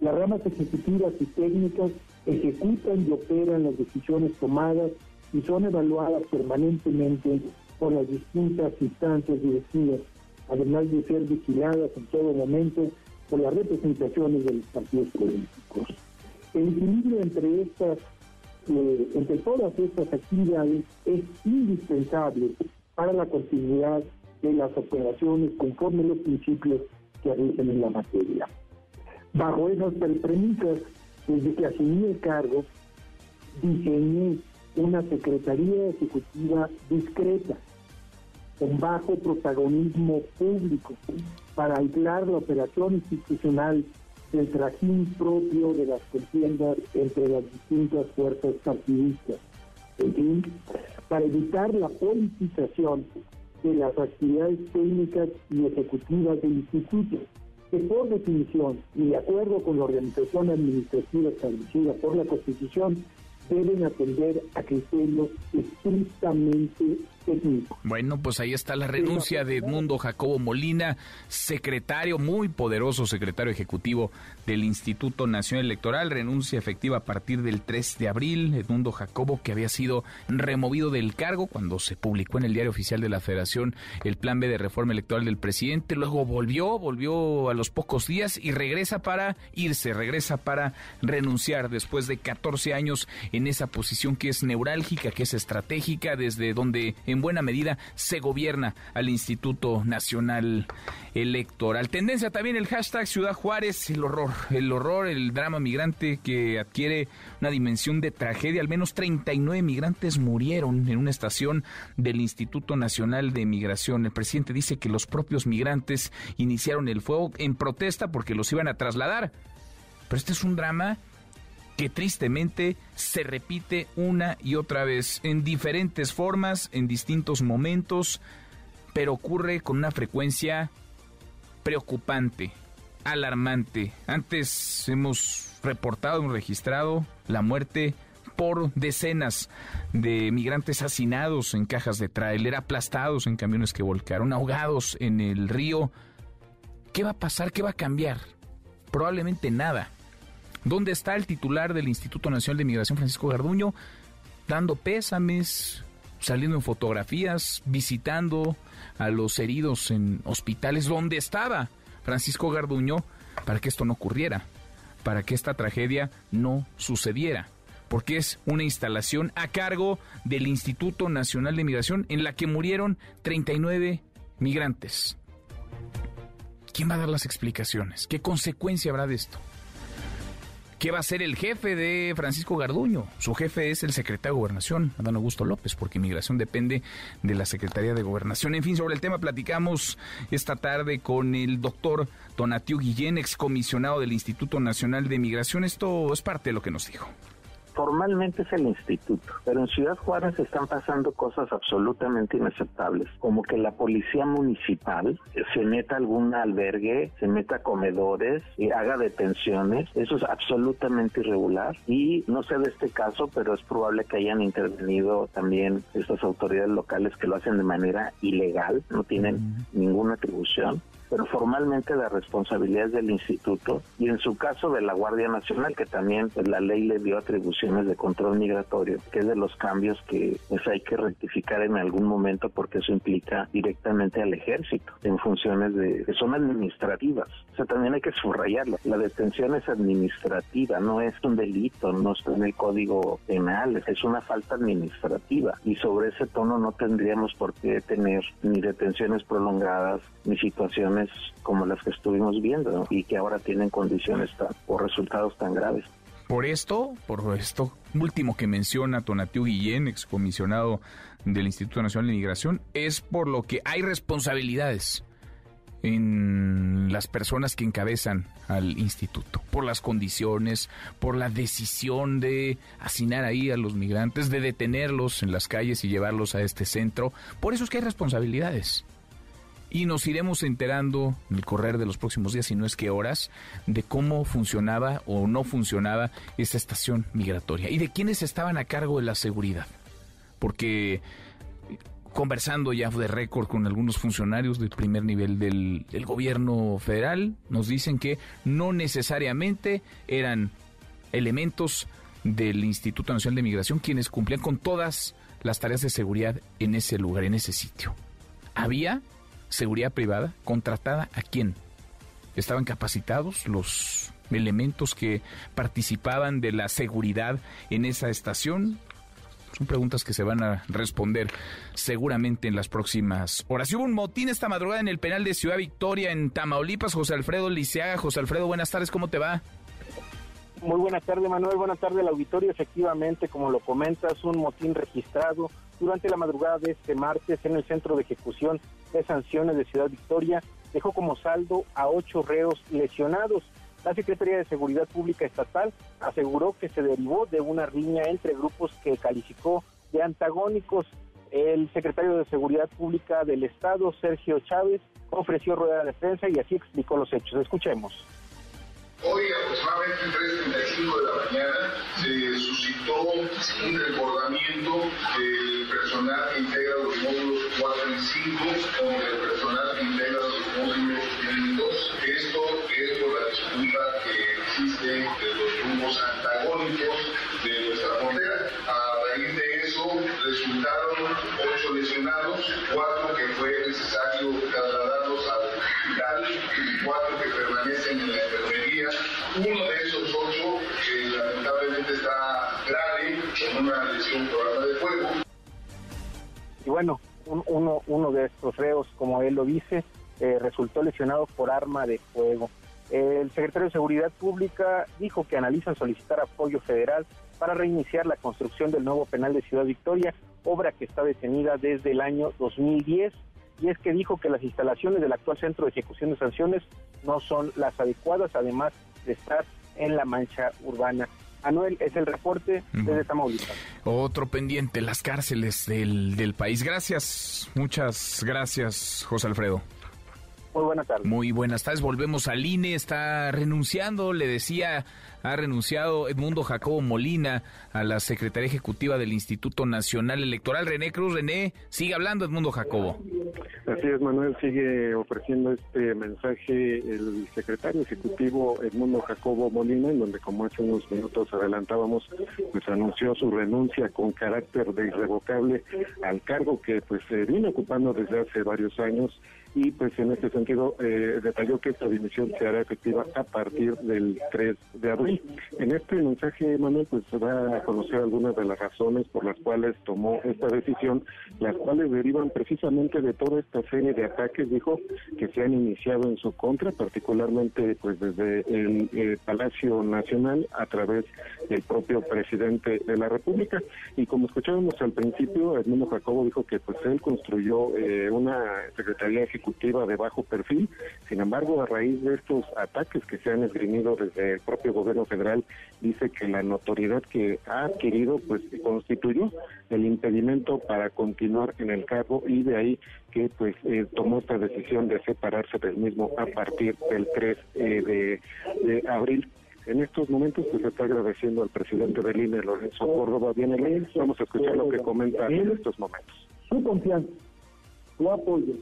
Las ramas ejecutivas y técnicas ejecutan y operan las decisiones tomadas y son evaluadas permanentemente por las distintas instancias directivas, además de ser vigiladas en todo momento por las representaciones de los partidos políticos. El equilibrio entre estas, eh, entre todas estas actividades es indispensable para la continuidad de las operaciones conforme los principios que rigen en la materia. Bajo esas premisas, desde que asumí el cargo, diseñé una Secretaría Ejecutiva discreta, con bajo protagonismo público, para aislar la operación institucional del trajín propio de las contiendas entre las distintas fuerzas partidistas. En fin, para evitar la politización de las actividades técnicas y ejecutivas del instituto, que por definición y de acuerdo con la organización administrativa establecida por la Constitución, deben atender a criterios estrictamente. Bueno, pues ahí está la renuncia de Edmundo Jacobo Molina, secretario, muy poderoso secretario ejecutivo del Instituto Nacional Electoral, renuncia efectiva a partir del 3 de abril. Edmundo Jacobo, que había sido removido del cargo cuando se publicó en el diario oficial de la Federación el plan B de reforma electoral del presidente, luego volvió, volvió a los pocos días y regresa para irse, regresa para renunciar después de 14 años en esa posición que es neurálgica, que es estratégica, desde donde en buena medida se gobierna al Instituto Nacional Electoral. Tendencia también el hashtag Ciudad Juárez, el horror, el horror, el drama migrante que adquiere una dimensión de tragedia. Al menos 39 migrantes murieron en una estación del Instituto Nacional de Migración. El presidente dice que los propios migrantes iniciaron el fuego en protesta porque los iban a trasladar. Pero este es un drama que tristemente se repite una y otra vez en diferentes formas, en distintos momentos, pero ocurre con una frecuencia preocupante, alarmante. Antes hemos reportado, hemos registrado la muerte por decenas de migrantes hacinados en cajas de tráiler, aplastados en camiones que volcaron, ahogados en el río. ¿Qué va a pasar? ¿Qué va a cambiar? Probablemente nada. ¿Dónde está el titular del Instituto Nacional de Migración, Francisco Garduño, dando pésames, saliendo en fotografías, visitando a los heridos en hospitales? ¿Dónde estaba Francisco Garduño para que esto no ocurriera? Para que esta tragedia no sucediera porque es una instalación a cargo del Instituto Nacional de Migración en la que murieron 39 migrantes. ¿Quién va a dar las explicaciones? ¿Qué consecuencia habrá de esto? ¿Qué va a ser el jefe de Francisco Garduño? Su jefe es el secretario de Gobernación, Adán Augusto López, porque inmigración depende de la Secretaría de Gobernación. En fin, sobre el tema platicamos esta tarde con el doctor Donatiu Guillén, excomisionado del Instituto Nacional de Migración. Esto es parte de lo que nos dijo formalmente es el instituto, pero en Ciudad Juárez están pasando cosas absolutamente inaceptables, como que la policía municipal se meta a algún albergue, se meta a comedores y haga detenciones, eso es absolutamente irregular y no sé de este caso, pero es probable que hayan intervenido también estas autoridades locales que lo hacen de manera ilegal, no tienen ninguna atribución pero formalmente la responsabilidad es del instituto y en su caso de la Guardia Nacional, que también pues, la ley le dio atribuciones de control migratorio, que es de los cambios que pues, hay que rectificar en algún momento porque eso implica directamente al ejército en funciones de son administrativas. O sea, también hay que subrayarlo. La detención es administrativa, no es un delito, no está en el código penal, es una falta administrativa y sobre ese tono no tendríamos por qué tener ni detenciones prolongadas ni situaciones como las que estuvimos viendo y que ahora tienen condiciones o resultados tan graves. Por esto, por esto último que menciona Tonatiu Guillén, excomisionado del Instituto Nacional de Migración, es por lo que hay responsabilidades en las personas que encabezan al instituto, por las condiciones, por la decisión de hacinar ahí a los migrantes, de detenerlos en las calles y llevarlos a este centro. Por eso es que hay responsabilidades y nos iremos enterando en el correr de los próximos días, si no es que horas, de cómo funcionaba o no funcionaba esta estación migratoria y de quiénes estaban a cargo de la seguridad. Porque conversando ya de récord con algunos funcionarios del primer nivel del, del, gobierno federal, nos dicen que no necesariamente eran elementos del Instituto Nacional de Migración quienes cumplían con todas las tareas de seguridad en ese lugar, en ese sitio. Había seguridad privada contratada a quién? Estaban capacitados los elementos que participaban de la seguridad en esa estación. Son preguntas que se van a responder seguramente en las próximas horas. Y hubo un motín esta madrugada en el penal de Ciudad Victoria, en Tamaulipas. José Alfredo Liceaga. José Alfredo, buenas tardes, ¿cómo te va? Muy buenas tardes, Manuel. Buenas tardes al auditorio. Efectivamente, como lo comentas, un motín registrado durante la madrugada de este martes en el Centro de Ejecución de Sanciones de Ciudad Victoria dejó como saldo a ocho reos lesionados. La Secretaría de Seguridad Pública Estatal aseguró que se derivó de una riña entre grupos que calificó de antagónicos. El secretario de Seguridad Pública del Estado, Sergio Chávez, ofreció rueda de prensa y así explicó los hechos. Escuchemos. Hoy aproximadamente 3.35 de la mañana se suscitó un desbordamiento del personal que integra los módulos 4 y 5 con el personal que integra los módulos 1 y 2. Esto es por la disputa que existe de los grupos antagónicos de nuestra frontera. A raíz de eso resultaron 8 lesionados, 4 que fue necesario trasladarlos al hospital y 4 que permanecen en la Uno de esos 8 que lamentablemente está grave con una lesión por arma de fuego. Y bueno, un, uno, uno de estos reos, como él lo dice, eh, resultó lesionado por arma de fuego. El secretario de Seguridad Pública dijo que analizan solicitar apoyo federal para reiniciar la construcción del nuevo penal de Ciudad Victoria, obra que está detenida desde el año 2010. Y es que dijo que las instalaciones del actual centro de ejecución de sanciones no son las adecuadas, además de estar en la mancha urbana. Anuel, es el reporte desde Tamaulipas. Otro pendiente, las cárceles del, del país. Gracias, muchas gracias, José Alfredo. Muy buenas tardes. Muy buenas tardes. Volvemos al INE. Está renunciando, le decía, ha renunciado Edmundo Jacobo Molina a la Secretaría Ejecutiva del Instituto Nacional Electoral. René Cruz, René, sigue hablando Edmundo Jacobo. Así es, Manuel, sigue ofreciendo este mensaje el secretario ejecutivo Edmundo Jacobo Molina, en donde como hace unos minutos adelantábamos, pues anunció su renuncia con carácter de irrevocable al cargo que pues se viene ocupando desde hace varios años y pues en este sentido eh, detalló que esta dimisión se hará efectiva a partir del 3 de abril. En este mensaje, Manuel, pues se va a conocer algunas de las razones por las cuales tomó esta decisión, las cuales derivan precisamente de toda esta serie de ataques, dijo, que se han iniciado en su contra, particularmente pues desde el eh, Palacio Nacional a través del propio presidente de la República. Y como escuchábamos al principio, Edmundo Jacobo dijo que pues él construyó eh, una secretaría ejecutiva de bajo perfil. Sin embargo, a raíz de estos ataques que se han esgrimido desde el propio gobierno federal, dice que la notoriedad que ha adquirido pues constituyó el impedimento para continuar en el cargo y de ahí que pues eh, tomó esta decisión de separarse del mismo a partir del 3 eh, de, abril en estos momentos pues está agradeciendo al presidente del INE, Lorenzo Córdoba, viene. Vamos a escuchar lo que comenta en estos momentos. Su confianza, su apoyo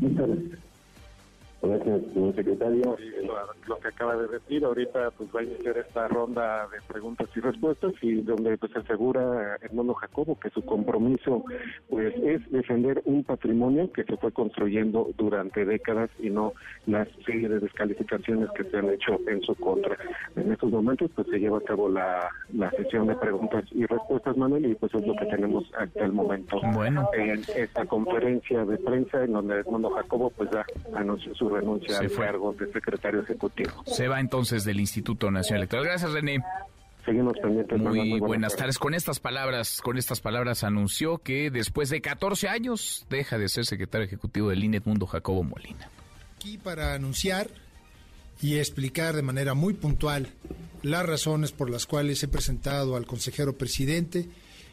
Muchas gracias. Gracias, señor secretario. Lo, que acaba de decir, ahorita pues va a iniciar esta ronda de preguntas y respuestas y donde pues asegura Hermano Jacobo que su compromiso pues es defender un patrimonio que se fue construyendo durante décadas y no la serie de descalificaciones que se han hecho en su contra. En estos momentos pues se lleva a cabo la, la sesión de preguntas y respuestas, Manuel, y pues es lo que tenemos hasta el momento. Bueno. En esta conferencia de prensa en donde Edmundo Jacobo pues ya anunció su renuncia al cargo de secretario ejecutivo. Se va entonces del Instituto Nacional Electoral. Gracias, René. Seguimos pendientes. Muy, buenas, tardes. Con estas palabras, con estas palabras anunció que después de 14 años deja de ser secretario ejecutivo del INE Mundo Jacobo Molina. Aquí para anunciar y explicar de manera muy puntual las razones por las cuales he presentado al consejero presidente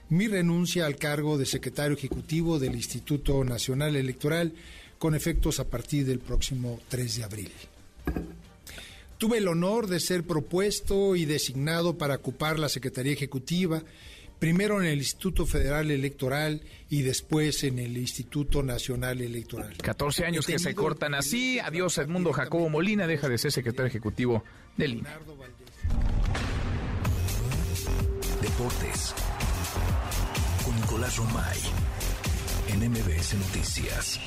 mi renuncia al cargo de secretario ejecutivo del Instituto Nacional Electoral con efectos a partir del próximo 3 de abril. Tuve el honor de ser propuesto y designado para ocupar la Secretaría Ejecutiva, primero en el Instituto Federal Electoral y después en el Instituto Nacional Electoral. 14 años que se cortan así. Adiós Edmundo Jacobo Molina, deja de ser secretario ejecutivo del INE. Deportes. Con Nicolás Romay. En MBS Noticias.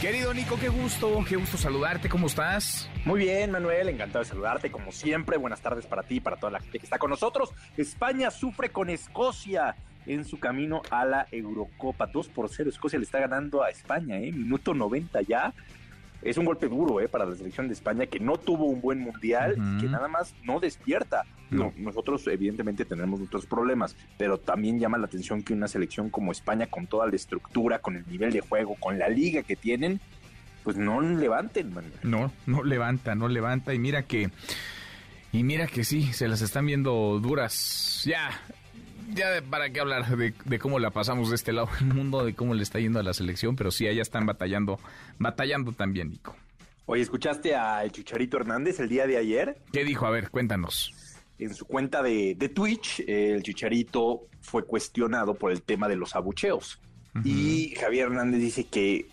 Querido Nico, qué gusto, qué gusto saludarte, ¿cómo estás? Muy bien, Manuel, encantado de saludarte, como siempre, buenas tardes para ti y para toda la gente que está con nosotros. España sufre con Escocia en su camino a la Eurocopa, 2 por 0, Escocia le está ganando a España, ¿eh? minuto 90 ya, es un golpe duro ¿eh? para la selección de España que no tuvo un buen mundial y que nada más no despierta. No. Nosotros evidentemente tenemos nuestros problemas, pero también llama la atención que una selección como España con toda la estructura, con el nivel de juego, con la liga que tienen, pues no levanten. Man. No, no levanta, no levanta y mira que... Y mira que sí, se las están viendo duras. Ya, ya para qué hablar de, de, cómo la pasamos de este lado del mundo, de cómo le está yendo a la selección, pero sí, allá están batallando, batallando también, Nico. Oye, ¿escuchaste al Chicharito Hernández el día de ayer? ¿Qué dijo? A ver, cuéntanos. En su cuenta de, de Twitch, el Chicharito fue cuestionado por el tema de los abucheos. Uh -huh. Y Javier Hernández dice que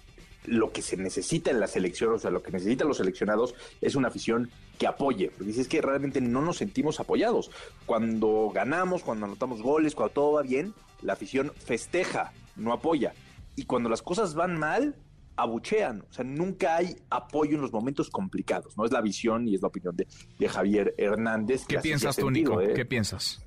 lo que se necesita en la selección, o sea, lo que necesitan los seleccionados es una afición que apoye. Porque es que realmente no nos sentimos apoyados. Cuando ganamos, cuando anotamos goles, cuando todo va bien, la afición festeja, no apoya. Y cuando las cosas van mal, abuchean. O sea, nunca hay apoyo en los momentos complicados. No es la visión y es la opinión de, de Javier Hernández. ¿Qué piensas tú, Nico? ¿eh? ¿Qué piensas?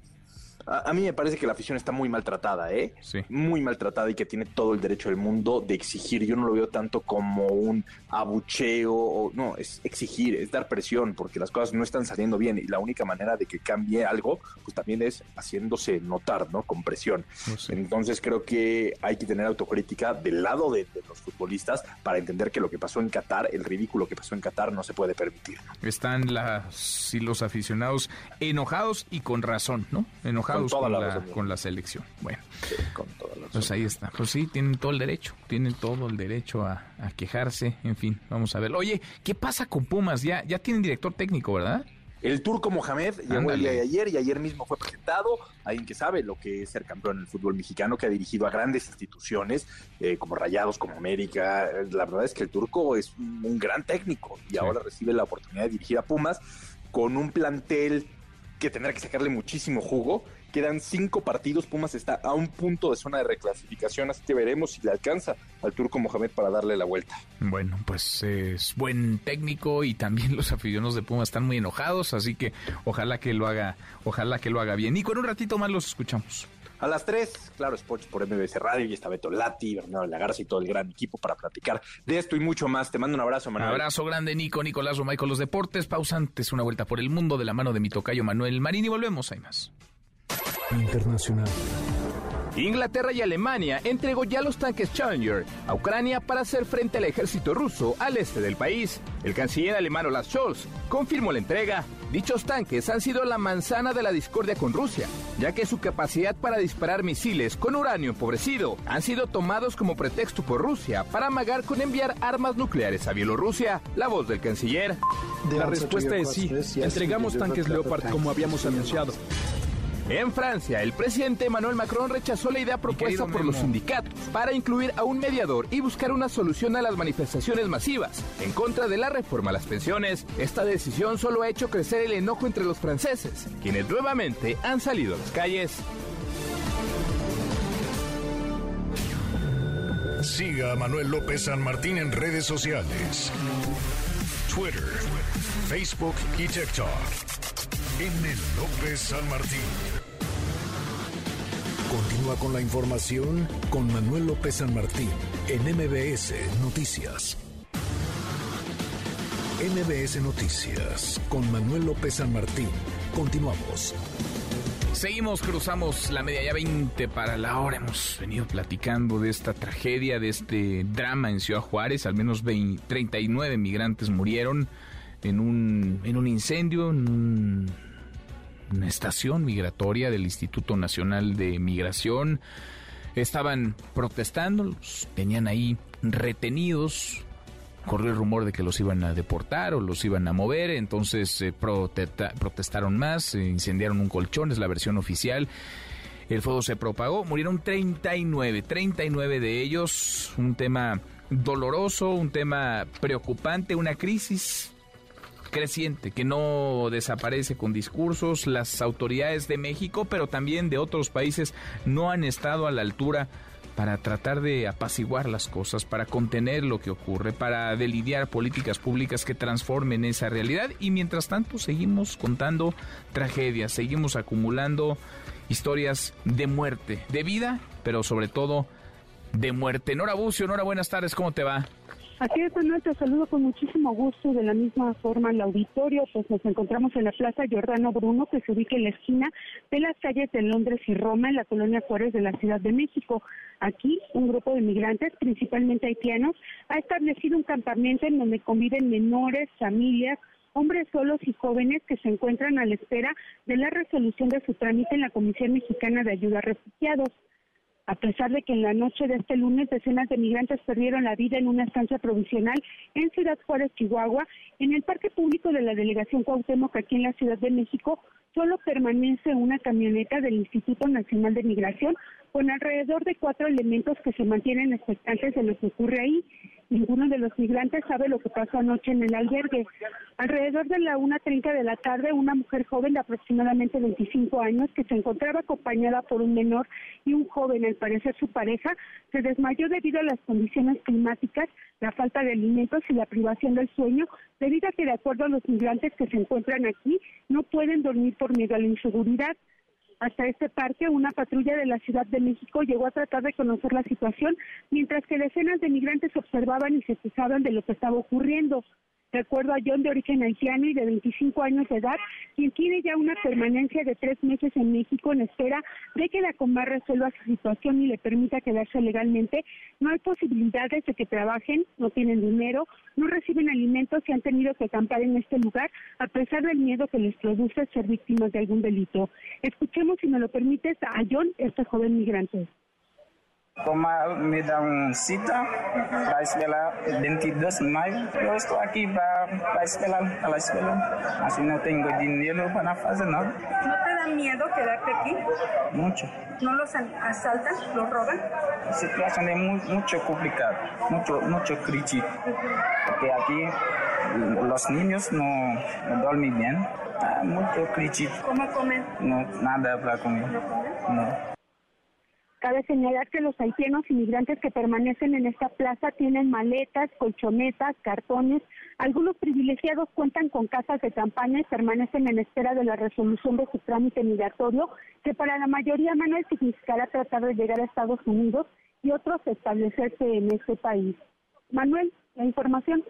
A, a, mí me parece que la afición está muy maltratada, ¿eh? Sí. Muy maltratada y que tiene todo el derecho del mundo de exigir. Yo no lo veo tanto como un abucheo, o, no, es exigir, es dar presión, porque las cosas no están saliendo bien y la única manera de que cambie algo, pues también es haciéndose notar, ¿no? Con presión. No sé. Entonces creo que hay que tener autocrítica del lado de, de, los futbolistas para entender que lo que pasó en Qatar, el ridículo que pasó en Qatar, no se puede permitir. Están las y los aficionados enojados y con razón, ¿no? Enojados con, con, la, la con, la, selección. Bueno, sí, con toda la pues ahí está. Pues sí, tienen todo el derecho, tienen todo el derecho a, a, quejarse. En fin, vamos a ver. Oye, ¿qué pasa con Pumas? Ya, ya tienen director técnico, ¿verdad? El turco Mohamed llegó Ándale. el día de ayer y ayer mismo fue presentado. Alguien que sabe lo que es ser campeón en el fútbol mexicano, que ha dirigido a grandes instituciones eh, como Rayados, como América. La verdad es que el turco es un, un gran técnico y sí. ahora recibe la oportunidad de dirigir a Pumas con un plantel que tendrá que sacarle muchísimo jugo Quedan cinco partidos, Pumas está a un punto de zona de reclasificación, así que veremos si le alcanza al turco Mohamed para darle la vuelta. Bueno, pues es buen técnico y también (laughs) los aficionados de Pumas están muy enojados, así que ojalá que lo haga, ojalá que lo haga bien. Y con un ratito más los escuchamos. A las 3, claro, Sports por MBC Radio, y está Beto Lati, Bernardo Lagarza y todo el gran equipo para platicar de esto y mucho más. Te mando un abrazo, Manuel. Un abrazo grande, Nico, Nicolás Romay con los deportes. Pausa antes, una vuelta por el mundo de la mano de mi tocayo Manuel Marín y volvemos, hay más. Internacional. Inglaterra y Alemania entregó ya los tanques Challenger a Ucrania para hacer frente al ejército ruso al este del país. El canciller alemán Olaf Scholz confirmó la entrega. Dichos tanques han sido la manzana de la discordia con Rusia, ya que su capacidad para disparar misiles con uranio empobrecido han sido tomados como pretexto por Rusia para amagar con enviar armas nucleares a Bielorrusia. La voz del canciller. La respuesta es sí. Entregamos tanques Leopard como habíamos anunciado. En Francia, el presidente Emmanuel Macron rechazó la idea propuesta por los sindicatos para incluir a un mediador y buscar una solución a las manifestaciones masivas en contra de la reforma a las pensiones. Esta decisión solo ha hecho crecer el enojo entre los franceses, quienes nuevamente han salido a las calles. Siga a Manuel López San Martín en redes sociales. Twitter, Facebook y TikTok. En el López San Martín. Continúa con la información con Manuel López San Martín en MBS Noticias. MBS Noticias con Manuel López San Martín. Continuamos. Seguimos, cruzamos la media ya 20 para la hora. Hemos venido platicando de esta tragedia, de este drama en Ciudad Juárez. Al menos 20, 39 migrantes murieron en un, en un incendio, en un una estación migratoria del Instituto Nacional de Migración. Estaban protestando, los tenían ahí retenidos. Corrió el rumor de que los iban a deportar o los iban a mover, entonces eh, protestaron más, incendiaron un colchón, es la versión oficial. El fuego se propagó, murieron 39, 39 de ellos, un tema doloroso, un tema preocupante, una crisis creciente que no desaparece con discursos. Las autoridades de México, pero también de otros países, no han estado a la altura para tratar de apaciguar las cosas, para contener lo que ocurre, para delidiar políticas públicas que transformen esa realidad. Y mientras tanto seguimos contando tragedias, seguimos acumulando historias de muerte, de vida, pero sobre todo de muerte. Nora Bucio, Nora, buenas tardes, ¿cómo te va? Así es, Manuel, te saludo con muchísimo gusto. De la misma forma, el auditorio, pues nos encontramos en la Plaza Giordano Bruno, que se ubica en la esquina de las calles de Londres y Roma, en la colonia Juárez de la Ciudad de México. Aquí, un grupo de migrantes, principalmente haitianos, ha establecido un campamento en donde conviven menores, familias, hombres solos y jóvenes que se encuentran a la espera de la resolución de su trámite en la Comisión Mexicana de Ayuda a Refugiados a pesar de que en la noche de este lunes decenas de migrantes perdieron la vida en una estancia provisional en Ciudad Juárez, Chihuahua, en el parque público de la delegación Cuauhtémoc aquí en la Ciudad de México, solo permanece una camioneta del Instituto Nacional de Migración con alrededor de cuatro elementos que se mantienen expectantes de lo que ocurre ahí. Ninguno de los migrantes sabe lo que pasó anoche en el albergue. Alrededor de la 1.30 de la tarde, una mujer joven de aproximadamente 25 años, que se encontraba acompañada por un menor y un joven, al parecer su pareja, se desmayó debido a las condiciones climáticas, la falta de alimentos y la privación del sueño, debido a que, de acuerdo a los migrantes que se encuentran aquí, no pueden dormir por miedo a la inseguridad hasta este parque, una patrulla de la Ciudad de México llegó a tratar de conocer la situación, mientras que decenas de migrantes observaban y se quejaban de lo que estaba ocurriendo. De acuerdo a John, de origen haitiano y de 25 años de edad, quien tiene ya una permanencia de tres meses en México en espera de que la Comar resuelva su situación y le permita quedarse legalmente, no hay posibilidades de que trabajen, no tienen dinero, no reciben alimentos y han tenido que acampar en este lugar a pesar del miedo que les produce ser víctimas de algún delito. Escuchemos, si me lo permites, a John, este joven migrante. Como me dan cita para escuela 22 de mayo. Yo estoy aquí para, para escuela, para la escuela. Así no tengo dinero para hacer nada. ¿No te da miedo quedarte aquí? Mucho. ¿No los asaltan? ¿Los roban? La situación es muy, mucho complicada, mucho, mucho crítico. Porque aquí los niños no, no duermen bien. Ah, mucho crítico. ¿Cómo comen? No, nada para comer. ¿No comen? No. Cabe señalar que los haitianos inmigrantes que permanecen en esta plaza tienen maletas, colchonetas, cartones. Algunos privilegiados cuentan con casas de campaña y permanecen en espera de la resolución de su trámite migratorio, que para la mayoría, Manuel, significará tratar de llegar a Estados Unidos y otros establecerse en este país. Manuel, la información.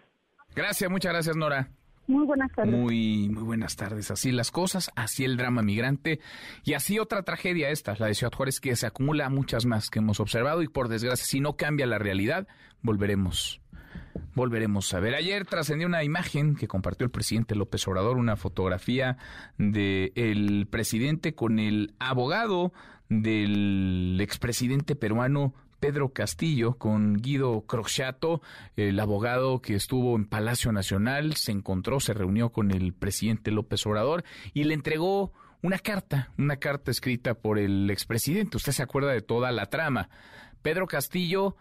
Gracias, muchas gracias, Nora. Muy buenas tardes. Muy, muy buenas tardes. Así las cosas, así el drama migrante y así otra tragedia esta, la de Ciudad Juárez, que se acumula a muchas más que hemos observado y por desgracia, si no cambia la realidad, volveremos volveremos a ver. Ayer trascendió una imagen que compartió el presidente López Obrador, una fotografía del el presidente con el abogado del expresidente peruano Pedro Castillo con Guido Crochato, el abogado que estuvo en Palacio Nacional, se encontró, se reunió con el presidente López Obrador y le entregó una carta, una carta escrita por el expresidente. Usted se acuerda de toda la trama. Pedro Castillo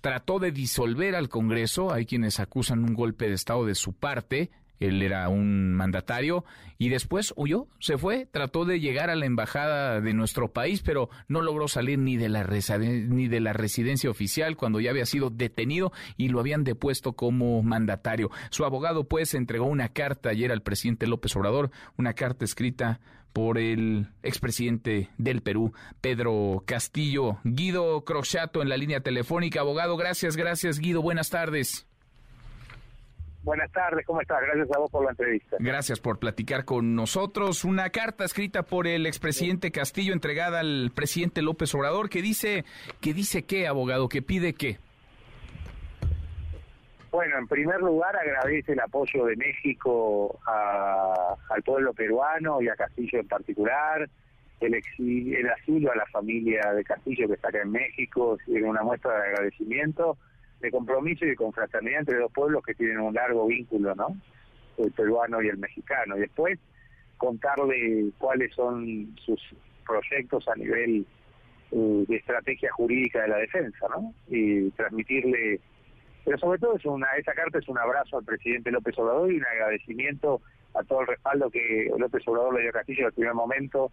trató de disolver al Congreso, hay quienes acusan un golpe de Estado de su parte, él era un mandatario y después huyó, se fue, trató de llegar a la embajada de nuestro país, pero no logró salir ni de la ni de la residencia oficial cuando ya había sido detenido y lo habían depuesto como mandatario. Su abogado pues entregó una carta ayer al presidente López Obrador, una carta escrita por el expresidente del Perú, Pedro Castillo. Guido Crochato en la línea telefónica. Abogado, gracias, gracias Guido, buenas tardes. Buenas tardes, ¿cómo estás? Gracias a vos por la entrevista. Gracias por platicar con nosotros. Una carta escrita por el expresidente Castillo entregada al presidente López Obrador que dice que dice qué, abogado, que pide qué. Bueno, en primer lugar agradece el apoyo de México al pueblo peruano y a Castillo en particular, el, el asilo a la familia de Castillo que está acá en México, en una muestra de agradecimiento, de compromiso y de confraternidad entre dos pueblos que tienen un largo vínculo, ¿no? El peruano y el mexicano. Y después contarle cuáles son sus proyectos a nivel eh, de estrategia jurídica de la defensa, ¿no? Y transmitirle, pero sobre todo es una, esa carta es un abrazo al presidente López Obrador y un agradecimiento a todo el respaldo que López Obrador le dio a Castillo en el primer momento,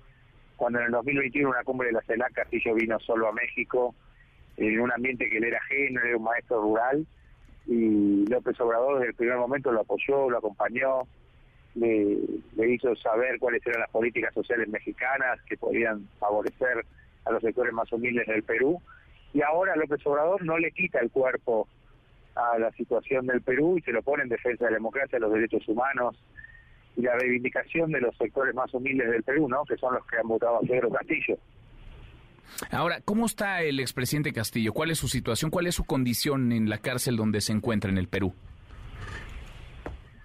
cuando en el 2021 una cumbre de la CELAC Castillo vino solo a México, en un ambiente que él era ajeno, era un maestro rural, y López Obrador desde el primer momento lo apoyó, lo acompañó, le, le hizo saber cuáles eran las políticas sociales mexicanas que podían favorecer a los sectores más humildes del Perú. Y ahora López Obrador no le quita el cuerpo a la situación del Perú y se lo pone en defensa de la democracia, los derechos humanos y la reivindicación de los sectores más humildes del Perú, ¿no? que son los que han votado a Pedro Castillo. Ahora, ¿cómo está el expresidente Castillo? ¿Cuál es su situación? ¿Cuál es su condición en la cárcel donde se encuentra en el Perú?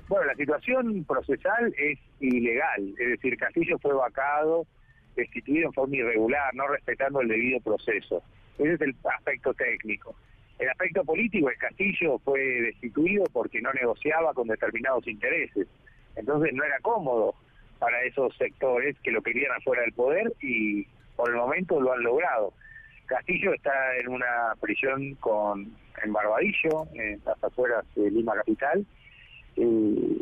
Bueno, la situación procesal es ilegal, es decir, Castillo fue vacado, destituido en forma irregular, no respetando el debido proceso. Ese es el aspecto técnico. El aspecto político, el Castillo fue destituido porque no negociaba con determinados intereses. Entonces no era cómodo para esos sectores que lo querían afuera del poder y por el momento lo han logrado. Castillo está en una prisión con en Barbadillo, en las afueras de Lima Capital, eh,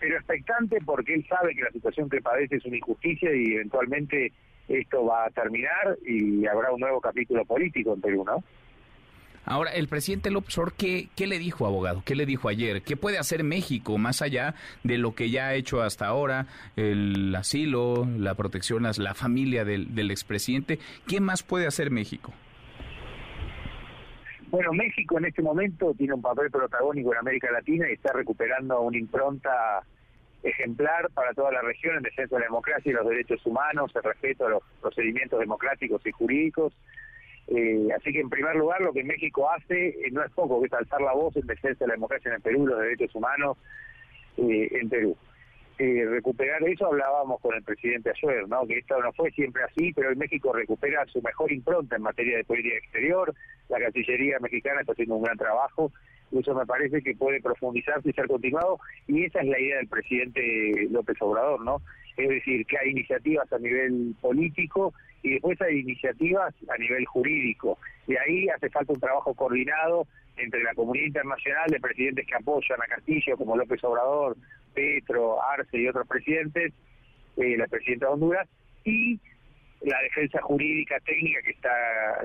pero expectante porque él sabe que la situación que padece es una injusticia y eventualmente esto va a terminar y habrá un nuevo capítulo político en Perú, ¿no? Ahora, el presidente López Obrador, ¿qué, ¿qué, le dijo, abogado? ¿Qué le dijo ayer? ¿Qué puede hacer México más allá de lo que ya ha hecho hasta ahora? El asilo, la protección la familia del, del expresidente. ¿Qué más puede hacer México? Bueno, México en este momento tiene un papel protagónico en América Latina y está recuperando una impronta ejemplar para toda la región en defensa de la democracia y los derechos humanos, el respeto a los procedimientos democráticos y jurídicos. Eh, así que en primer lugar lo que México hace eh, no es poco, que es alzar la voz en defensa de la democracia en el Perú, los derechos humanos eh, en Perú eh, recuperar eso, hablábamos con el presidente ayer, ¿no? que esto no fue siempre así, pero hoy México recupera su mejor impronta en materia de política exterior, la Cancillería mexicana está haciendo un gran trabajo, y eso me parece que puede profundizarse y ser continuado, y esa es la idea del presidente López Obrador, ¿no? Es decir, que hay iniciativas a nivel político y después hay iniciativas a nivel jurídico, y ahí hace falta un trabajo coordinado entre la comunidad internacional de presidentes que apoyan a Castillo, como López Obrador, Petro, Arce y otros presidentes, eh, la presidenta de Honduras, y la defensa jurídica técnica que está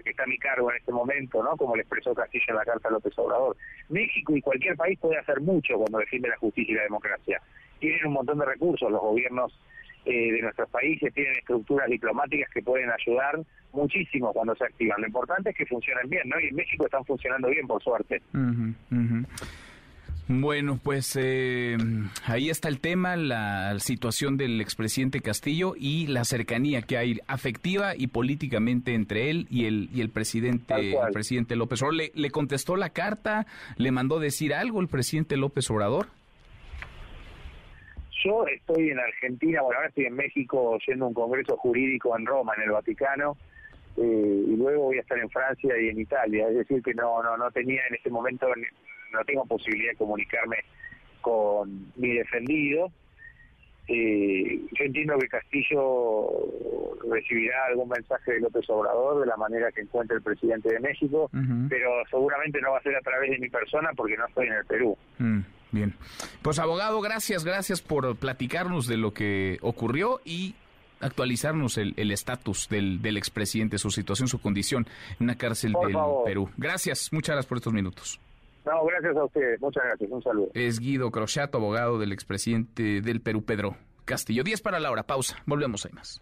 que está a mi cargo en este momento, ¿no? Como le expresó Castillo en la carta López Obrador. México y cualquier país puede hacer mucho cuando defiende la justicia y la democracia. Tienen un montón de recursos los gobiernos eh, de nuestros países, tienen estructuras diplomáticas que pueden ayudar muchísimo cuando se activan. Lo importante es que funcionen bien, ¿no? Y en México están funcionando bien, por suerte. Bueno, pues eh, ahí está el tema, la situación del expresidente Castillo y la cercanía que hay afectiva y políticamente entre él y el y el presidente el presidente López Obrador. ¿Le, ¿Le contestó la carta? ¿Le mandó decir algo el presidente López Obrador? Yo estoy en Argentina, bueno, ahora estoy en México yendo a un congreso jurídico en Roma, en el Vaticano, eh, y luego voy a estar en Francia y en Italia. Es decir, que no no no tenía en este momento no tengo posibilidad de comunicarme con mi defendido. Eh, yo entiendo que Castillo recibirá algún mensaje de López Obrador de la manera que encuentre el presidente de México, pero seguramente no va a ser a través de mi persona porque no estoy en el Perú. Mm, bien. Pues abogado, gracias, gracias por platicarnos de lo que ocurrió y actualizarnos el estatus del, del expresidente, su situación, su condición en una cárcel del Perú. Gracias, muchas gracias por estos minutos. No, gracias a ustedes. Muchas gracias. Un saludo. Es Guido Crochato, abogado del expresidente del Perú, Pedro Castillo. 10 para la hora. Pausa. Volvemos. Hay más.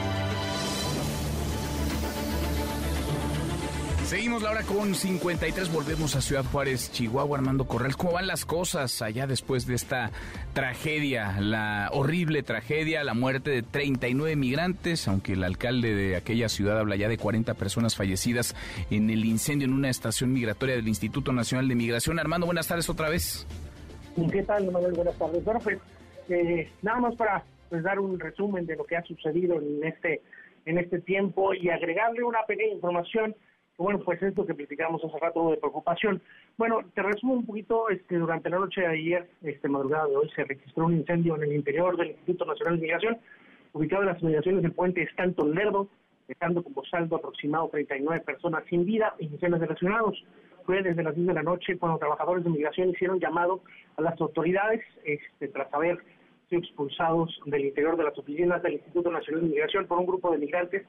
Seguimos la hora con 53, volvemos a Ciudad Juárez, Chihuahua, Armando Corral. ¿Cómo van las cosas allá después de esta tragedia, la horrible tragedia, la muerte de 39 migrantes, aunque el alcalde de aquella ciudad habla ya de 40 personas fallecidas en el incendio en una estación migratoria del Instituto Nacional de Migración? Armando, buenas tardes otra vez. ¿Qué tal, Manuel? Buenas tardes. Bueno, pues eh, nada más para pues, dar un resumen de lo que ha sucedido en este, en este tiempo y agregarle una pequeña información bueno, pues esto que platicamos hace rato de preocupación. Bueno, te resumo un poquito, este, durante la noche de ayer, este madrugada de hoy, se registró un incendio en el interior del Instituto Nacional de Migración, ubicado en las inmediaciones del puente Estanto Lerdo, dejando como saldo aproximado 39 personas sin vida y decenas de lesionados. Fue desde las 10 de la noche cuando trabajadores de migración hicieron llamado a las autoridades este, tras haber sido expulsados del interior de las oficinas del Instituto Nacional de Migración por un grupo de migrantes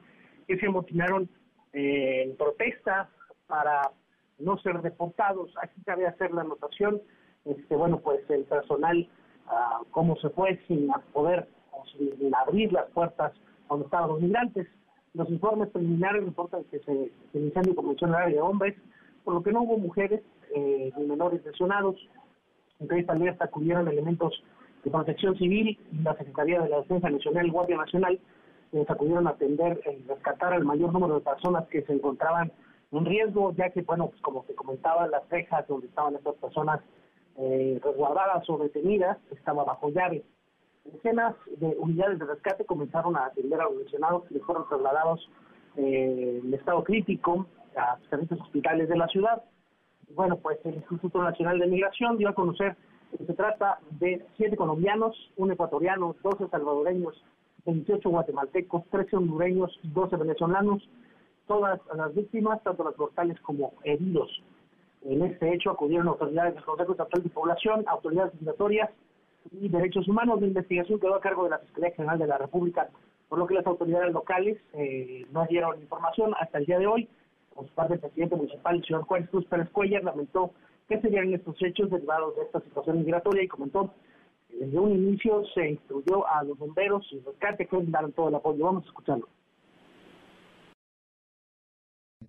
que se amotinaron eh, en protesta para no ser deportados. Aquí cabe hacer la anotación, este, bueno, pues el personal, ah, cómo se fue sin poder o sin abrir las puertas donde estaban los migrantes. Los informes preliminares reportan que, se, el incendio comenzó en área de hombres, por lo que no hubo mujeres eh, ni menores lesionados. Entre esta alerta acudieron elementos de protección civil y la Secretaría de la Defensa Nacional Guardia Nacional nos acudieron a atender y rescatar al mayor número de personas que se encontraban en riesgo, ya que, bueno, pues como se comentaba, las rejas donde estaban estas personas eh, resguardadas o detenidas estaba bajo llave. Decenas de unidades de rescate comenzaron a atender a los lesionados que fueron trasladados eh, en estado crítico a diferentes hospitales de la ciudad. Bueno, pues el Instituto Nacional de Migración dio a conocer que se trata de siete colombianos, un ecuatoriano, doce salvadoreños 28 guatemaltecos, 13 hondureños, 12 venezolanos, todas las víctimas, tanto las mortales como heridos. En este hecho acudieron autoridades del Consejo Estatal de Población, autoridades migratorias y derechos humanos. de investigación quedó a cargo de la Fiscalía General de la República, por lo que las autoridades locales eh, no dieron información hasta el día de hoy. Por su parte, el presidente municipal, el señor Juan Cruz Pérez Cuellar, lamentó que se dieran estos hechos derivados de esta situación migratoria y comentó desde un inicio se instruyó a los bomberos y rescate que daron todo el apoyo. Vamos a escucharlo.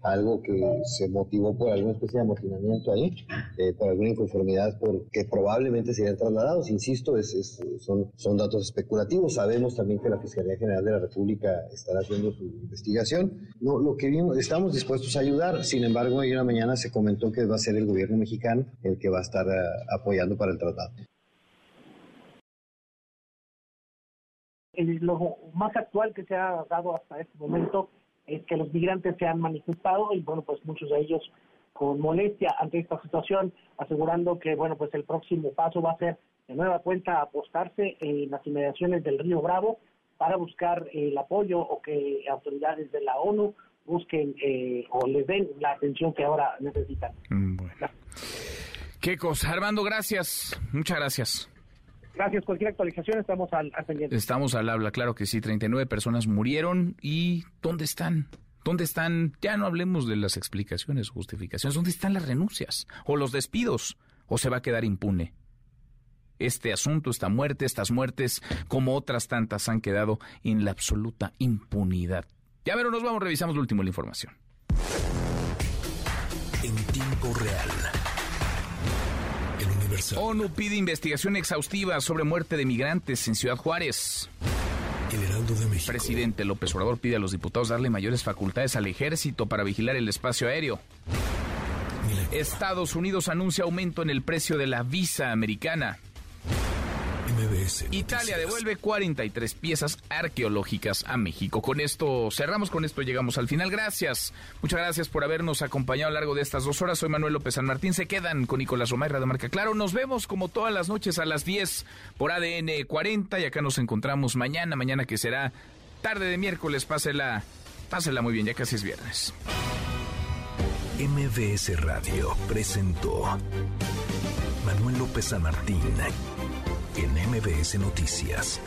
Algo que se motivó por alguna especie de amotinamiento ahí, eh, por alguna inconformidad, porque probablemente serían trasladados. Insisto, es, son, son datos especulativos. Sabemos también que la Fiscalía General de la República estará haciendo su investigación. No, lo que vimos, estamos dispuestos a ayudar. Sin embargo, ayer en la mañana se comentó que va a ser el gobierno mexicano el que va a estar eh, apoyando para el tratado. Lo más actual que se ha dado hasta este momento es que los migrantes se han manifestado y bueno pues muchos de ellos con molestia ante esta situación asegurando que bueno pues el próximo paso va a ser de nueva cuenta apostarse en las inmediaciones del río Bravo para buscar el apoyo o que autoridades de la ONU busquen eh, o les den la atención que ahora necesitan. Mm, bueno. Qué cosa. Armando, gracias. Muchas gracias. Gracias. Cualquier actualización estamos al, pendiente. Estamos al habla, claro que sí. 39 personas murieron. ¿Y dónde están? ¿Dónde están? Ya no hablemos de las explicaciones o justificaciones. ¿Dónde están las renuncias? ¿O los despidos? ¿O se va a quedar impune? Este asunto, esta muerte, estas muertes, como otras tantas, han quedado en la absoluta impunidad. Ya pero nos vamos, revisamos lo último de la información. En tiempo real. ONU pide investigación exhaustiva sobre muerte de migrantes en Ciudad Juárez. El Heraldo de México. Presidente López Obrador pide a los diputados darle mayores facultades al ejército para vigilar el espacio aéreo. Estados Unidos anuncia aumento en el precio de la visa americana. Italia devuelve 43 piezas arqueológicas a México. Con esto cerramos, con esto llegamos al final. Gracias, muchas gracias por habernos acompañado a lo largo de estas dos horas. Soy Manuel López San Martín. Se quedan con Nicolás Romay, de Marca Claro. Nos vemos como todas las noches a las 10 por ADN 40 y acá nos encontramos mañana, mañana que será tarde de miércoles. Pásela, pásela muy bien, ya casi es viernes. MBS Radio presentó Manuel López San Martín en MBS Noticias.